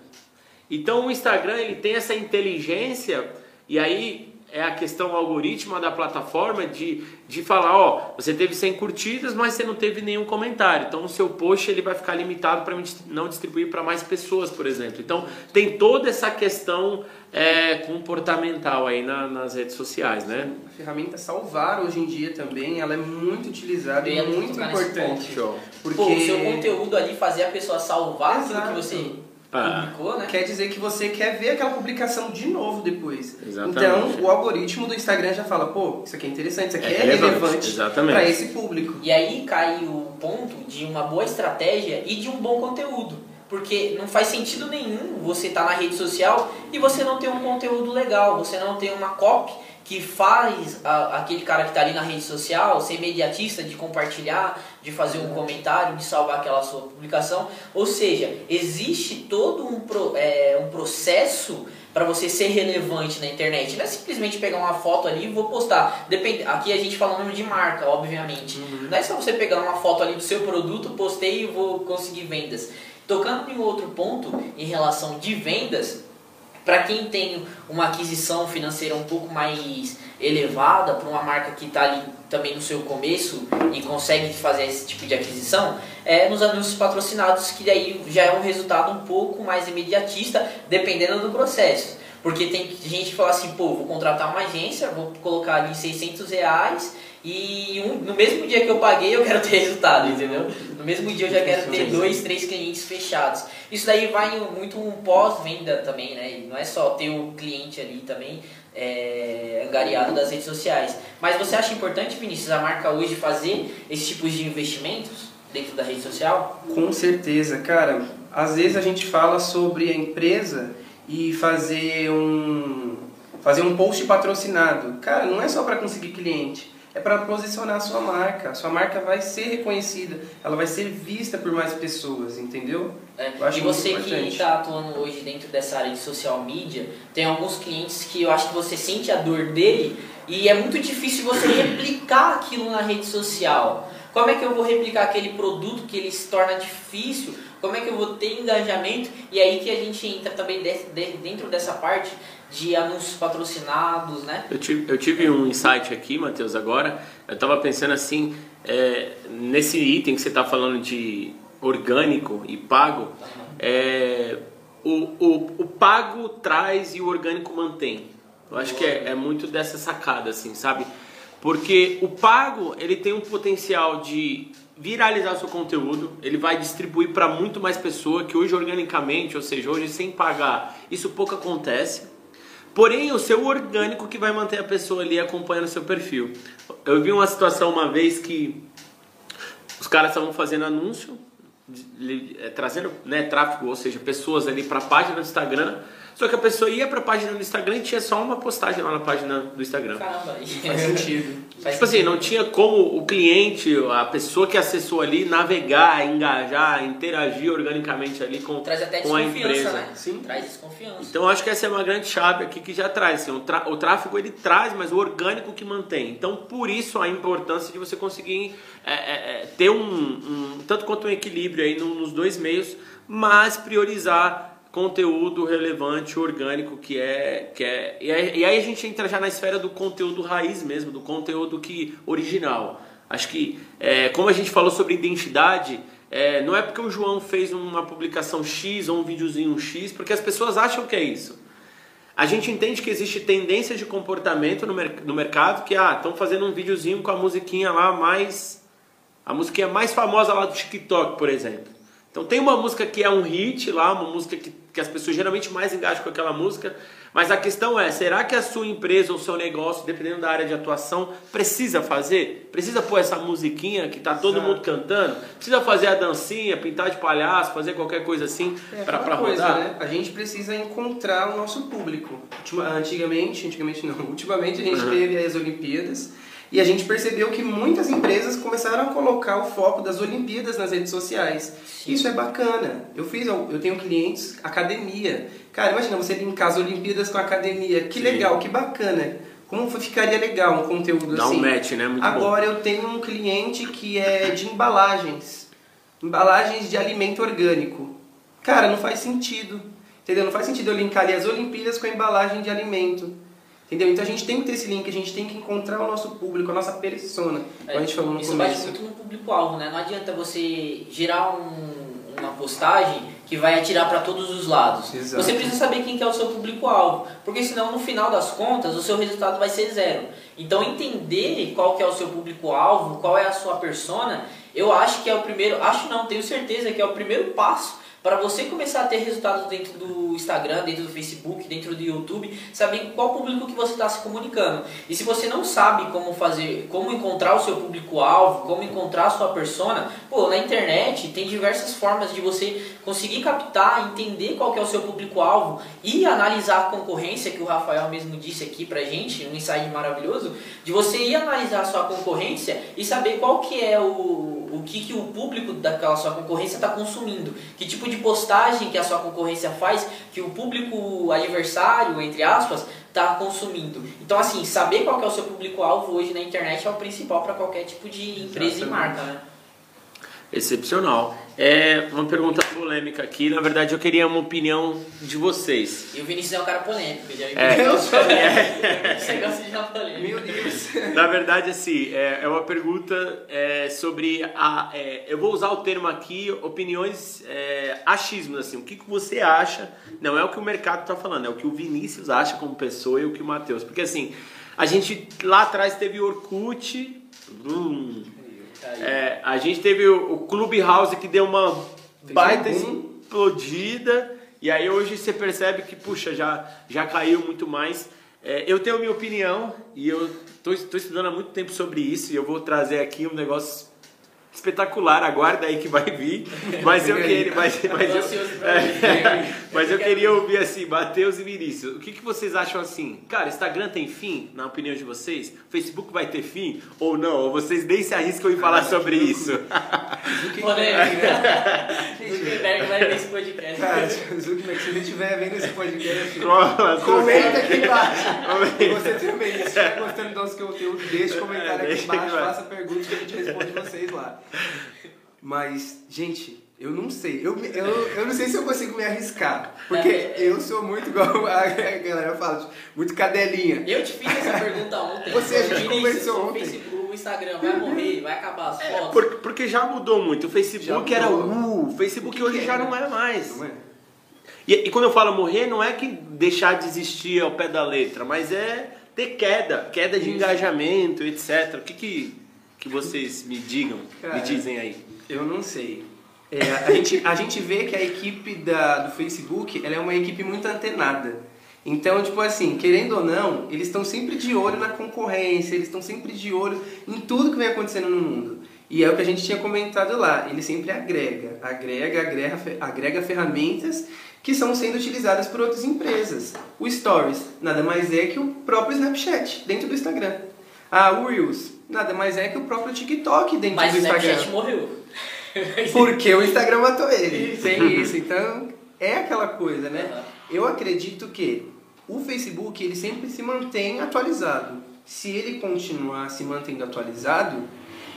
Então o Instagram ele tem essa inteligência e aí é a questão algorítmica da plataforma de, de falar, ó, você teve 100 curtidas, mas você não teve nenhum comentário. Então o seu post ele vai ficar limitado para não distribuir para mais pessoas, por exemplo. Então tem toda essa questão é, comportamental aí na, nas redes sociais, né? A ferramenta salvar hoje em dia também, ela é muito utilizada e é muito importante. Porque Pô, o seu conteúdo ali fazer a pessoa salvar Exato. aquilo que você ah. publicou, né? Quer dizer que você quer ver aquela publicação de novo depois. Exatamente. Então, o algoritmo do Instagram já fala, pô, isso aqui é interessante, isso aqui é, é relevante para esse público. E aí cai o ponto de uma boa estratégia e de um bom conteúdo. Porque não faz sentido nenhum você estar tá na rede social e você não ter um conteúdo legal, você não ter uma copy que faz a, aquele cara que está ali na rede social ser imediatista de compartilhar, de fazer um comentário, de salvar aquela sua publicação. Ou seja, existe todo um, pro, é, um processo para você ser relevante na internet. Não é simplesmente pegar uma foto ali e vou postar. Depende, aqui a gente falando de marca, obviamente. Uhum. Não é só você pegar uma foto ali do seu produto, postei e vou conseguir vendas. Tocando em outro ponto em relação de vendas, para quem tem uma aquisição financeira um pouco mais elevada, para uma marca que está ali também no seu começo e consegue fazer esse tipo de aquisição, é nos anúncios patrocinados, que daí já é um resultado um pouco mais imediatista, dependendo do processo. Porque tem gente que fala assim, pô, vou contratar uma agência, vou colocar ali 600 reais e um, no mesmo dia que eu paguei eu quero ter resultado, entendeu? No mesmo dia eu já quero ter dois, três clientes fechados. Isso daí vai muito um pós-venda também, né? E não é só ter o cliente ali também é, angariado das redes sociais. Mas você acha importante, Vinícius, a marca hoje fazer esse tipo de investimentos dentro da rede social? Com certeza, cara. Às vezes a gente fala sobre a empresa e fazer um fazer um post patrocinado. Cara, não é só para conseguir cliente é para posicionar a sua marca. A sua marca vai ser reconhecida, ela vai ser vista por mais pessoas, entendeu? É. e você que está atuando hoje dentro dessa área de social media, tem alguns clientes que eu acho que você sente a dor dele e é muito difícil você replicar aquilo na rede social. Como é que eu vou replicar aquele produto que ele se torna difícil? Como é que eu vou ter engajamento? E aí que a gente entra também dentro dessa parte de anúncios patrocinados, né? Eu tive, eu tive um insight aqui, Matheus, agora. Eu estava pensando assim, é, nesse item que você está falando de orgânico e pago, é, o, o, o pago traz e o orgânico mantém. Eu acho que é, é muito dessa sacada, assim, sabe? Porque o pago, ele tem um potencial de viralizar seu conteúdo, ele vai distribuir para muito mais pessoa que hoje organicamente, ou seja, hoje sem pagar, isso pouco acontece. Porém, o seu orgânico que vai manter a pessoa ali acompanhando o seu perfil. Eu vi uma situação uma vez que os caras estavam fazendo anúncio, é, trazendo né, tráfego, ou seja, pessoas ali para a página do Instagram só que a pessoa ia para a página do Instagram e tinha só uma postagem lá na página do Instagram. Caramba, faz sentido. tipo assim, não tinha como o cliente, a pessoa que acessou ali, navegar, engajar, interagir organicamente ali com, Traz até com a empresa. Né? Sim. Traz desconfiança. Então acho que essa é uma grande chave aqui que já traz. Assim, o, o tráfego ele traz, mas o orgânico que mantém. Então por isso a importância de você conseguir é, é, é ter um, um, tanto quanto um equilíbrio aí nos dois meios, mas priorizar conteúdo relevante, orgânico, que é. Que é e, aí, e aí a gente entra já na esfera do conteúdo raiz mesmo, do conteúdo que original. Acho que, é, como a gente falou sobre identidade, é, não é porque o João fez uma publicação X ou um videozinho X, porque as pessoas acham que é isso. A gente entende que existe tendência de comportamento no, mer no mercado, que ah, estão fazendo um videozinho com a musiquinha lá mais. A musiquinha mais famosa lá do TikTok, por exemplo. Então tem uma música que é um hit lá, uma música que, que as pessoas geralmente mais engajam com aquela música, mas a questão é, será que a sua empresa ou seu negócio, dependendo da área de atuação, precisa fazer? Precisa pôr essa musiquinha que tá todo Exato. mundo cantando? Precisa fazer a dancinha, pintar de palhaço, fazer qualquer coisa assim é, para rodar? Né? A gente precisa encontrar o nosso público. Antigamente, antigamente não, ultimamente a gente uhum. teve as Olimpíadas e a gente percebeu que muitas empresas começaram a colocar o foco das Olimpíadas nas redes sociais. Sim. Isso é bacana. Eu fiz, eu tenho clientes, academia. Cara, imagina você linkar as Olimpíadas com a academia. Que Sim. legal, que bacana. Como ficaria legal um conteúdo Dá assim? Dá um match, né? Muito Agora bom. eu tenho um cliente que é de embalagens. Embalagens de alimento orgânico. Cara, não faz sentido. Entendeu? Não faz sentido eu linkar ali as Olimpíadas com a embalagem de alimento. Entendeu? Então a gente tem que ter esse link, a gente tem que encontrar o nosso público, a nossa persona. É, a gente falou no isso começo. bate muito no público-alvo, né? Não adianta você gerar um, uma postagem que vai atirar para todos os lados. Exato. Você precisa saber quem que é o seu público-alvo, porque senão no final das contas o seu resultado vai ser zero. Então entender qual que é o seu público-alvo, qual é a sua persona, eu acho que é o primeiro, acho não, tenho certeza que é o primeiro passo para você começar a ter resultados dentro do Instagram, dentro do Facebook, dentro do YouTube, saber qual público que você está se comunicando. E se você não sabe como fazer, como encontrar o seu público-alvo, como encontrar a sua persona, pô, na internet tem diversas formas de você conseguir captar, entender qual que é o seu público-alvo e analisar a concorrência, que o Rafael mesmo disse aqui pra gente, um insight maravilhoso, de você ir analisar a sua concorrência e saber qual que é o o que, que o público daquela sua concorrência está consumindo, que tipo de postagem que a sua concorrência faz, que o público adversário, entre aspas, está consumindo. Então, assim, saber qual é o seu público-alvo hoje na internet é o principal para qualquer tipo de empresa Exatamente. e marca, né? Excepcional. É uma pergunta polêmica aqui. Na verdade, eu queria uma opinião de vocês. E o Vinícius é um cara polêmico. Já é, eu sou. É. Você gosta de uma polêmica. Meu Deus. Na verdade, assim, é, é uma pergunta é, sobre a... É, eu vou usar o termo aqui, opiniões, é, achismos, assim. O que, que você acha? Não é o que o mercado está falando, é o que o Vinícius acha como pessoa e o que o Matheus. Porque, assim, a gente lá atrás teve Orkut... Hum, é, a gente teve o, o Clubhouse que deu uma Fez baita um explodida. E aí hoje você percebe que, puxa, já, já caiu muito mais. É, eu tenho minha opinião e eu estou estudando há muito tempo sobre isso e eu vou trazer aqui um negócio espetacular, aguarda aí que vai vir. Mas eu queria, mas, mas, eu, é, mas eu queria ouvir assim, Matheus e Vinícius, o que, que vocês acham assim? Cara, Instagram tem fim, na opinião de vocês? Facebook vai ter fim ou não? Ou vocês nem se arriscam em falar sobre isso? Polêmica. Zuckerberg vai vendo esse podcast. Cara, Zuckerberg, se ele estiver vendo esse podcast, comenta aqui embaixo. Você também, se estiver gostando do nosso conteúdo, deixa o comentário aqui embaixo, embaixo. faça perguntas que a gente responde vocês lá. Mas, gente, eu não sei. Eu, eu, eu não sei se eu consigo me arriscar. Porque É. eu sou muito igual a galera fala, muito cadelinha. Eu te fiz essa pergunta ontem. Você, a gente conversou ontem. Facebook, o Instagram vai morrer, vai acabar as fotos. Por- porque já mudou muito. O Facebook Já era o o Facebook O que hoje que já é, não né? é mais. Não é? E, e quando eu falo morrer, não é que deixar de existir ao pé da letra, mas é ter queda, queda de Isso. engajamento, etc. O que, que, que vocês me digam, Cara, me dizem aí? Eu não sei. É, a, gente, a gente vê que a equipe da, do Facebook ela é uma equipe muito antenada. Então, tipo assim, querendo ou não, eles estão sempre de olho na concorrência, eles estão sempre de olho em tudo que vem acontecendo no mundo. E é o que a gente tinha comentado lá, ele sempre agrega, agrega, agrega, agrega ferramentas que são sendo utilizadas por outras empresas. O Stories nada mais é que o próprio Snapchat dentro do Instagram. Ah, o Reels nada mais é que o próprio TikTok dentro Mas do o Instagram. Snapchat morreu. Porque o Instagram matou ele. Tem isso. Então, é aquela coisa, né? Aham. Eu acredito que o Facebook, ele sempre se mantém atualizado. Se ele continuar se mantendo atualizado,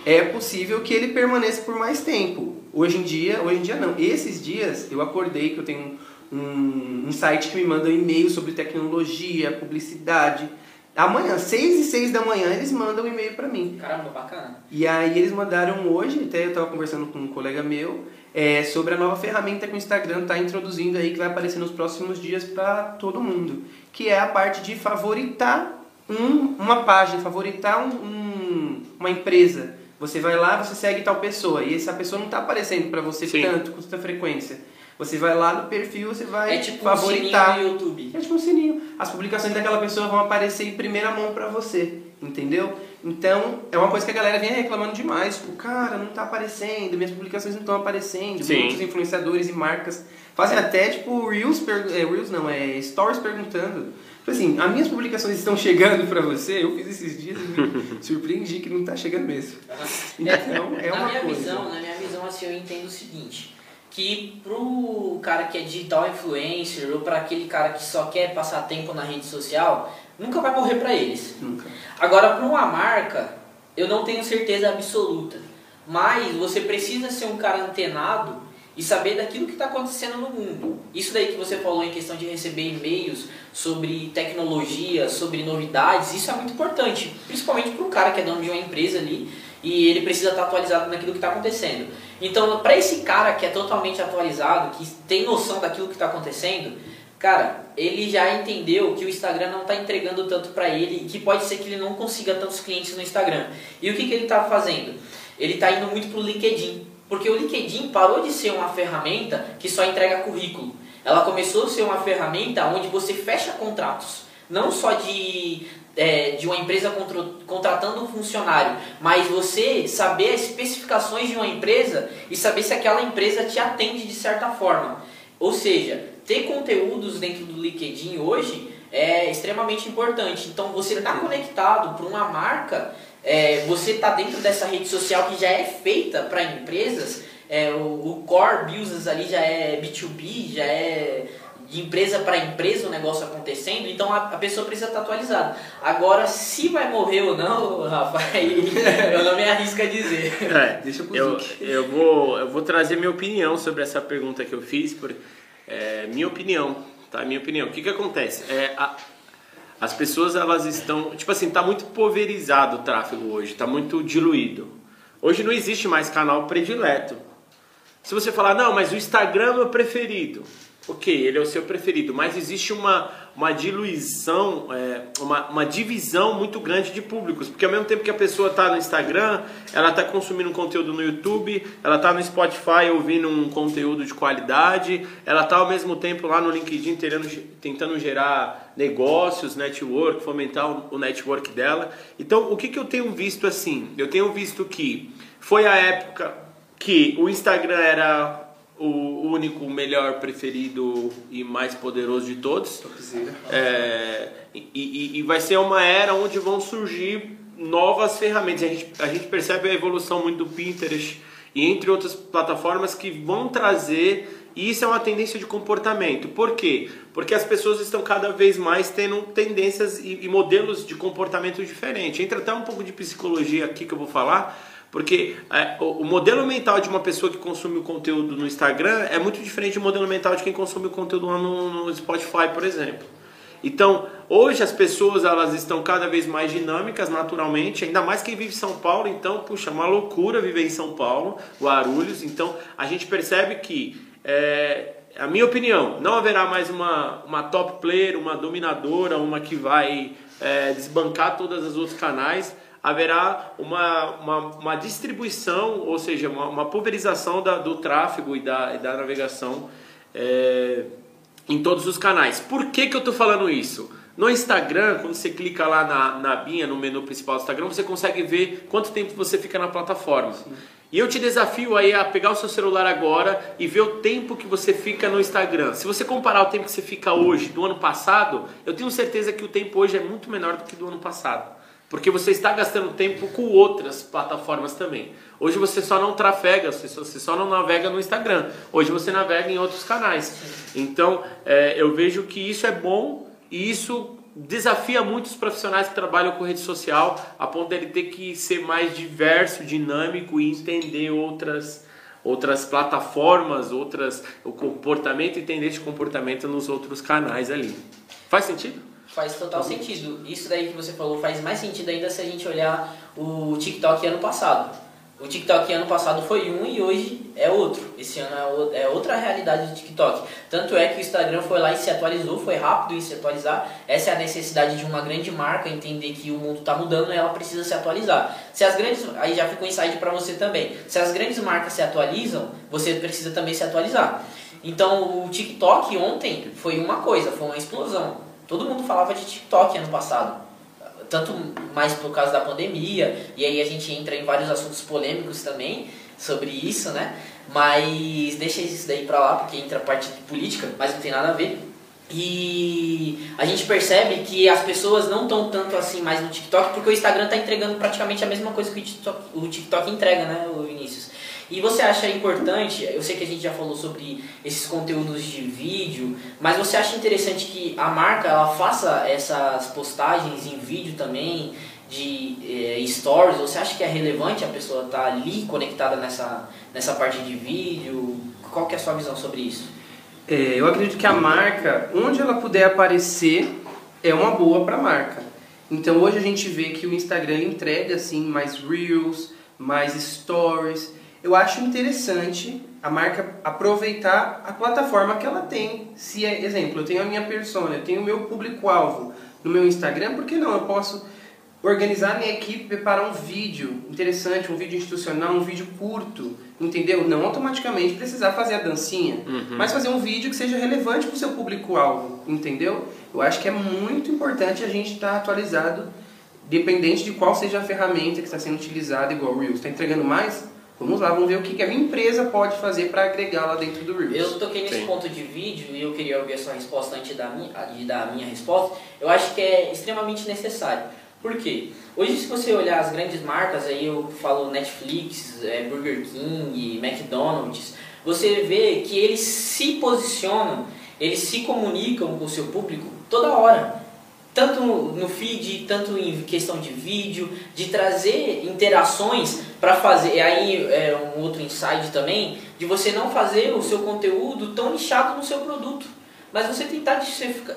é possível que ele permaneça por mais tempo. Hoje em dia, hoje em dia não. Esses dias, eu acordei que eu tenho um, um site que me manda um e-mail sobre tecnologia, publicidade. Amanhã, 6 e 6 da manhã, eles mandam um e-mail para mim. Caramba, bacana. E aí eles mandaram hoje, até eu estava conversando com um colega meu, é, sobre a nova ferramenta que o Instagram está introduzindo aí, que vai aparecer nos próximos dias para todo mundo. Que é a parte de favoritar um- uma página, favoritar um- um- uma empresa. Você vai lá, você segue tal pessoa, e essa pessoa não está aparecendo para você Sim. tanto, com tanta frequência. Você vai lá no perfil, você vai É tipo um favoritar. sininho no YouTube. É tipo um sininho. As publicações daquela pessoa vão aparecer em primeira mão pra você, entendeu? Então, é uma coisa que a galera vem reclamando demais. Tipo, cara, não tá aparecendo, minhas publicações não estão aparecendo. Sim. Muitos influenciadores e marcas fazem até, tipo, Reels, per- é, Reels não, é Stories perguntando. Tipo assim, as minhas publicações estão chegando pra você? Eu fiz esses dias e me surpreendi que não tá chegando mesmo. Então, é na uma minha coisa. visão, na minha visão, assim, eu entendo o seguinte, que pro cara que é digital influencer ou para aquele cara que só quer passar tempo na rede social, nunca vai morrer para eles. Nunca. Agora, para uma marca, eu não tenho certeza absoluta, mas você precisa ser um cara antenado e saber daquilo que está acontecendo no mundo. Isso daí que você falou em questão de receber e-mails sobre tecnologia, sobre novidades, isso é muito importante, principalmente para um cara que é dono de uma empresa ali e ele precisa estar atualizado naquilo que está acontecendo. Então, para esse cara que é totalmente atualizado, que tem noção daquilo que está acontecendo, cara, ele já entendeu que o Instagram não está entregando tanto para ele e que pode ser que ele não consiga tantos clientes no Instagram. E o que, que ele está fazendo? Ele está indo muito para o LinkedIn, porque o LinkedIn parou de ser uma ferramenta que só entrega currículo. Ela começou a ser uma ferramenta onde você fecha contratos, não só de é, de uma empresa contro- contratando um funcionário, mas você saber as especificações de uma empresa e saber se aquela empresa te atende de certa forma. Ou seja, ter conteúdos dentro do LinkedIn hoje é extremamente importante. Então você está conectado para uma marca, é, você está dentro dessa rede social que já é feita para empresas, é, o, o core business ali já é B2B, já é de empresa para empresa o negócio acontecendo, então a, a pessoa precisa estar atualizada. Agora, se vai morrer ou não, Rafa, aí eu não me arrisco a dizer. É, Deixa pro eu, eu, vou, eu vou trazer minha opinião sobre essa pergunta que eu fiz, por, é, minha opinião, tá? Minha opinião. O que que acontece? É, a- as pessoas, elas estão, tipo assim, tá muito pulverizado o tráfego hoje, tá muito diluído. Hoje não existe mais canal predileto. Se você falar, não, mas o Instagram é o meu preferido. Ok, ele é o seu preferido, mas existe uma, uma diluição, é, uma, uma divisão muito grande de públicos. Porque ao mesmo tempo que a pessoa está no Instagram, ela está consumindo um conteúdo no YouTube, ela está no Spotify ouvindo um conteúdo de qualidade, ela está ao mesmo tempo lá no LinkedIn tentando, tentando gerar negócios, network, fomentar o, network dela. Então, o que, que eu tenho visto assim? Eu tenho visto que foi a época que o Instagram era o único, melhor, preferido e mais poderoso de todos. É, e, e- e vai ser uma era onde vão surgir novas ferramentas. A gente, a gente percebe a evolução muito do Pinterest e entre outras plataformas que vão trazer e isso é uma tendência de comportamento. Por quê? Porque as pessoas estão cada vez mais tendo tendências e, e modelos de comportamento diferentes. Entra até um pouco de psicologia aqui que eu vou falar, porque é, o, o, modelo mental de uma pessoa que consome o conteúdo no Instagram é muito diferente do modelo mental de quem consome o conteúdo no, no Spotify, por exemplo. Então, hoje as pessoas elas estão cada vez mais dinâmicas naturalmente, ainda mais quem vive em São Paulo, então, puxa, é uma loucura viver em São Paulo, Guarulhos. Então, a gente percebe que, é, a minha opinião, não haverá mais uma, uma top player, uma dominadora, uma que vai é, desbancar todos os outros canais. Haverá uma, uma, uma distribuição, ou seja, uma, uma pulverização da, do tráfego e da, e da navegação. É, em todos os canais. Por que, que eu estou falando isso? No Instagram, quando você clica lá na, na binha, no menu principal do Instagram, você consegue ver quanto tempo você fica na plataforma. Sim. E eu te desafio aí a pegar o seu celular agora e ver o tempo que você fica no Instagram. Se você comparar o tempo que você fica hoje do ano passado, eu tenho certeza que o tempo hoje é muito menor do que do ano passado. Porque você está gastando tempo com outras plataformas também. Hoje você só não trafega, você só não navega no Instagram. Hoje você navega em outros canais. Então é, eu vejo que isso é bom e isso desafia muitos profissionais que trabalham com rede social a ponto dele ter que ser mais diverso, dinâmico e entender outras outras plataformas, outras o comportamento e de comportamento nos outros canais ali. Faz sentido? Faz total sentido. Isso daí que você falou faz mais sentido ainda se a gente olhar o TikTok ano passado. O TikTok ano passado foi um e hoje é outro. Esse ano é, é outra realidade do TikTok. Tanto é que o Instagram foi lá e se atualizou, foi rápido em se atualizar. Essa é a necessidade de uma grande marca entender que o mundo está mudando e ela precisa se atualizar. Se as grandes, aí já fica um insight para você também. Se as grandes marcas se atualizam, você precisa também se atualizar. Então o TikTok ontem foi uma coisa, foi uma explosão. Todo mundo falava de TikTok ano passado. Tanto mais por causa da pandemia, e aí a gente entra em vários assuntos polêmicos também sobre isso, né? Mas deixa isso daí pra lá, porque entra a parte de política, mas não tem nada a ver. E a gente percebe que as pessoas não estão tanto assim mais no TikTok, porque o Instagram está entregando praticamente a mesma coisa que o TikTok, o TikTok entrega, né, Vinícius? E você acha importante, eu sei que a gente já falou sobre esses conteúdos de vídeo, mas você acha interessante que a marca ela faça essas postagens em vídeo também, de eh, stories? Você acha que é relevante a pessoa estar tá ali conectada nessa, nessa parte de vídeo? Qual que é a sua visão sobre isso? É, eu acredito que a marca, onde ela puder aparecer, é uma boa para a marca. Então hoje a gente vê que o Instagram entrega assim mais reels, mais stories eu acho interessante a marca aproveitar a plataforma que ela tem. Se é, exemplo, eu tenho a minha persona, eu tenho o meu público-alvo no meu Instagram, por que não? Eu posso organizar a minha equipe, preparar um vídeo interessante, um vídeo institucional, um vídeo curto, entendeu? Não automaticamente precisar fazer a dancinha, uhum. mas fazer um vídeo que seja relevante para o seu público-alvo, entendeu? Eu acho que é muito importante a gente estar tá atualizado, dependente de qual seja a ferramenta que está sendo utilizada, igual o Reels. Está entregando mais? Vamos lá, vamos ver o que a minha empresa pode fazer para agregar lá dentro do Reels. Eu toquei nesse Sim. ponto de vídeo e eu queria ouvir a sua resposta antes da minha, de dar a minha resposta. Eu acho que é extremamente necessário. Por quê? Hoje, se você olhar as grandes marcas, aí eu falo Netflix, é, Burger King, McDonald's, você vê que eles se posicionam, eles se comunicam com o seu público toda hora tanto no feed, tanto em questão de vídeo, de trazer interações para fazer. Aí é um outro insight também, de você não fazer o seu conteúdo tão nichado no seu produto. Mas você tentar diversificar,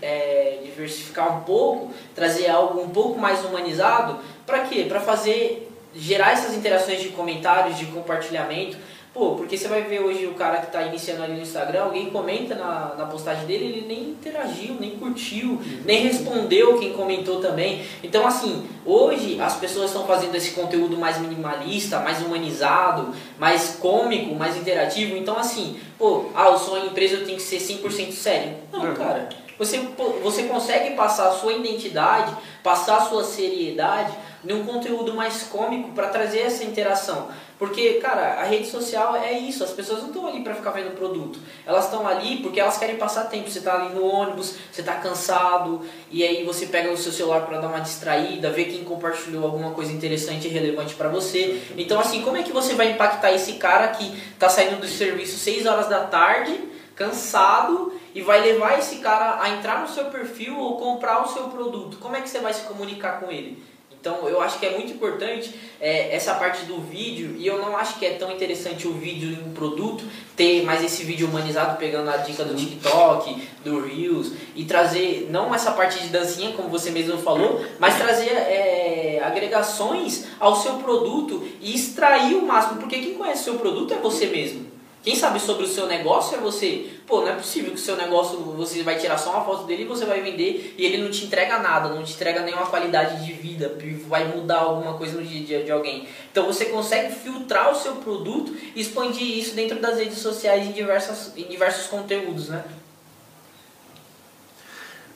é, diversificar um pouco, trazer algo um pouco mais humanizado, para quê? Para fazer gerar essas interações de comentários, de compartilhamento, Pô, porque você vai ver hoje o cara que está iniciando ali no Instagram, alguém comenta na, na postagem dele, ele nem interagiu, nem curtiu, nem respondeu quem comentou também. Então, assim, hoje as pessoas estão fazendo esse conteúdo mais minimalista, mais humanizado, mais cômico, mais interativo. Então, assim, pô, ah, eu sou uma empresa, eu tenho que ser 100% sério. Não, é. cara. Você, você consegue passar a sua identidade, passar a sua seriedade num conteúdo mais cômico para trazer essa interação. Porque, cara, a rede social é isso, as pessoas não estão ali para ficar vendo produto. Elas estão ali porque elas querem passar tempo. Você está ali no ônibus, você está cansado, e aí você pega o seu celular para dar uma distraída, ver quem compartilhou alguma coisa interessante e relevante para você. Então, assim, como é que você vai impactar esse cara que está saindo do serviço 6 horas da tarde, cansado, e vai levar esse cara a entrar no seu perfil ou comprar o seu produto? Como é que você vai se comunicar com ele? Então eu acho que é muito importante é, essa parte do vídeo e eu não acho que é tão interessante o vídeo em um produto ter mais esse vídeo humanizado pegando a dica do TikTok, do Reels e trazer não essa parte de dancinha como você mesmo falou, mas trazer é, agregações ao seu produto e extrair o máximo, porque quem conhece o seu produto é você mesmo. Quem sabe sobre o seu negócio é você. Pô, não é possível que o seu negócio você vai tirar só uma foto dele e você vai vender e ele não te entrega nada, não te entrega nenhuma qualidade de vida, vai mudar alguma coisa no dia a dia de alguém. Então você consegue filtrar o seu produto e expandir isso dentro das redes sociais em, diversas, em diversos conteúdos, né?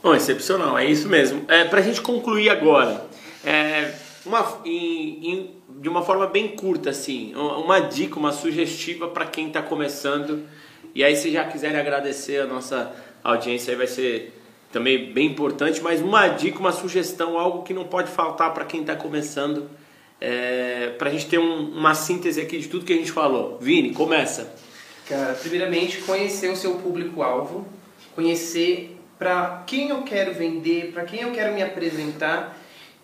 Bom, excepcional, é isso mesmo. É, pra gente concluir agora, é, uma, em, em, de uma forma bem curta, assim, uma dica, uma sugestiva para quem está começando. E aí, se já quiserem agradecer a nossa audiência, aí vai ser também bem importante. Mas uma dica, uma sugestão, algo que não pode faltar para quem está começando, é, para a gente ter um, uma síntese aqui de tudo que a gente falou. Vini, começa. Cara, primeiramente, conhecer o seu público-alvo, conhecer para quem eu quero vender, para quem eu quero me apresentar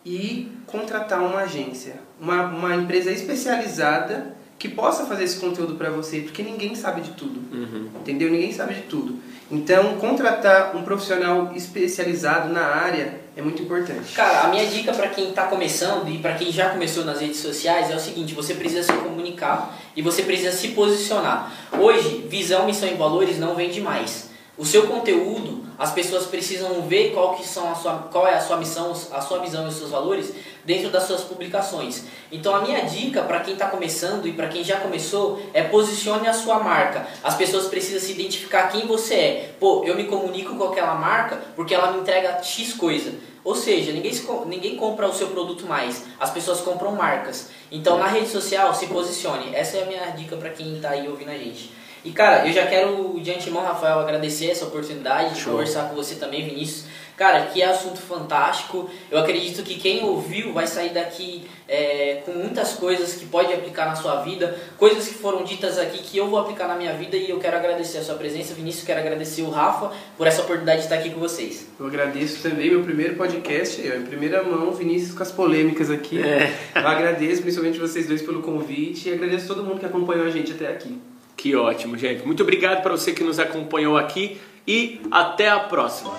e contratar uma agência, uma, uma empresa especializada que possa fazer esse conteúdo para você, porque ninguém sabe de tudo, uhum. entendeu? Ninguém sabe de tudo. Então, contratar um profissional especializado na área é muito importante. Cara, a minha dica para quem está começando e para quem já começou nas redes sociais é o seguinte: você precisa se comunicar e você precisa se posicionar. Hoje, visão, missão e valores não vende mais. O seu conteúdo, as pessoas precisam ver qual, que são a sua, qual é a sua missão, a sua visão e os seus valores dentro das suas publicações. Então a minha dica para quem está começando e para quem já começou é posicione a sua marca. As pessoas precisam se identificar quem você é. Pô, eu me comunico com aquela marca porque ela me entrega X coisa. Ou seja, ninguém, ninguém compra o seu produto mais, as pessoas compram marcas. Então na rede social se posicione. Essa é a minha dica para quem está aí ouvindo a gente. E cara, eu já quero de antemão, Rafael, agradecer essa oportunidade de Show. conversar com você também, Vinícius. Cara, que assunto fantástico. Eu acredito que quem ouviu vai sair daqui é, com muitas coisas que pode aplicar na sua vida, coisas que foram ditas aqui que eu vou aplicar na minha vida e eu quero agradecer a sua presença, Vinícius. Quero agradecer o Rafa por essa oportunidade de estar aqui com vocês. Eu agradeço também meu primeiro podcast, eu, em primeira mão, Vinícius com as polêmicas aqui. É. Eu agradeço principalmente vocês dois pelo convite e agradeço todo mundo que acompanhou a gente até aqui. Que ótimo, gente. Muito obrigado para você que nos acompanhou aqui e até a próxima.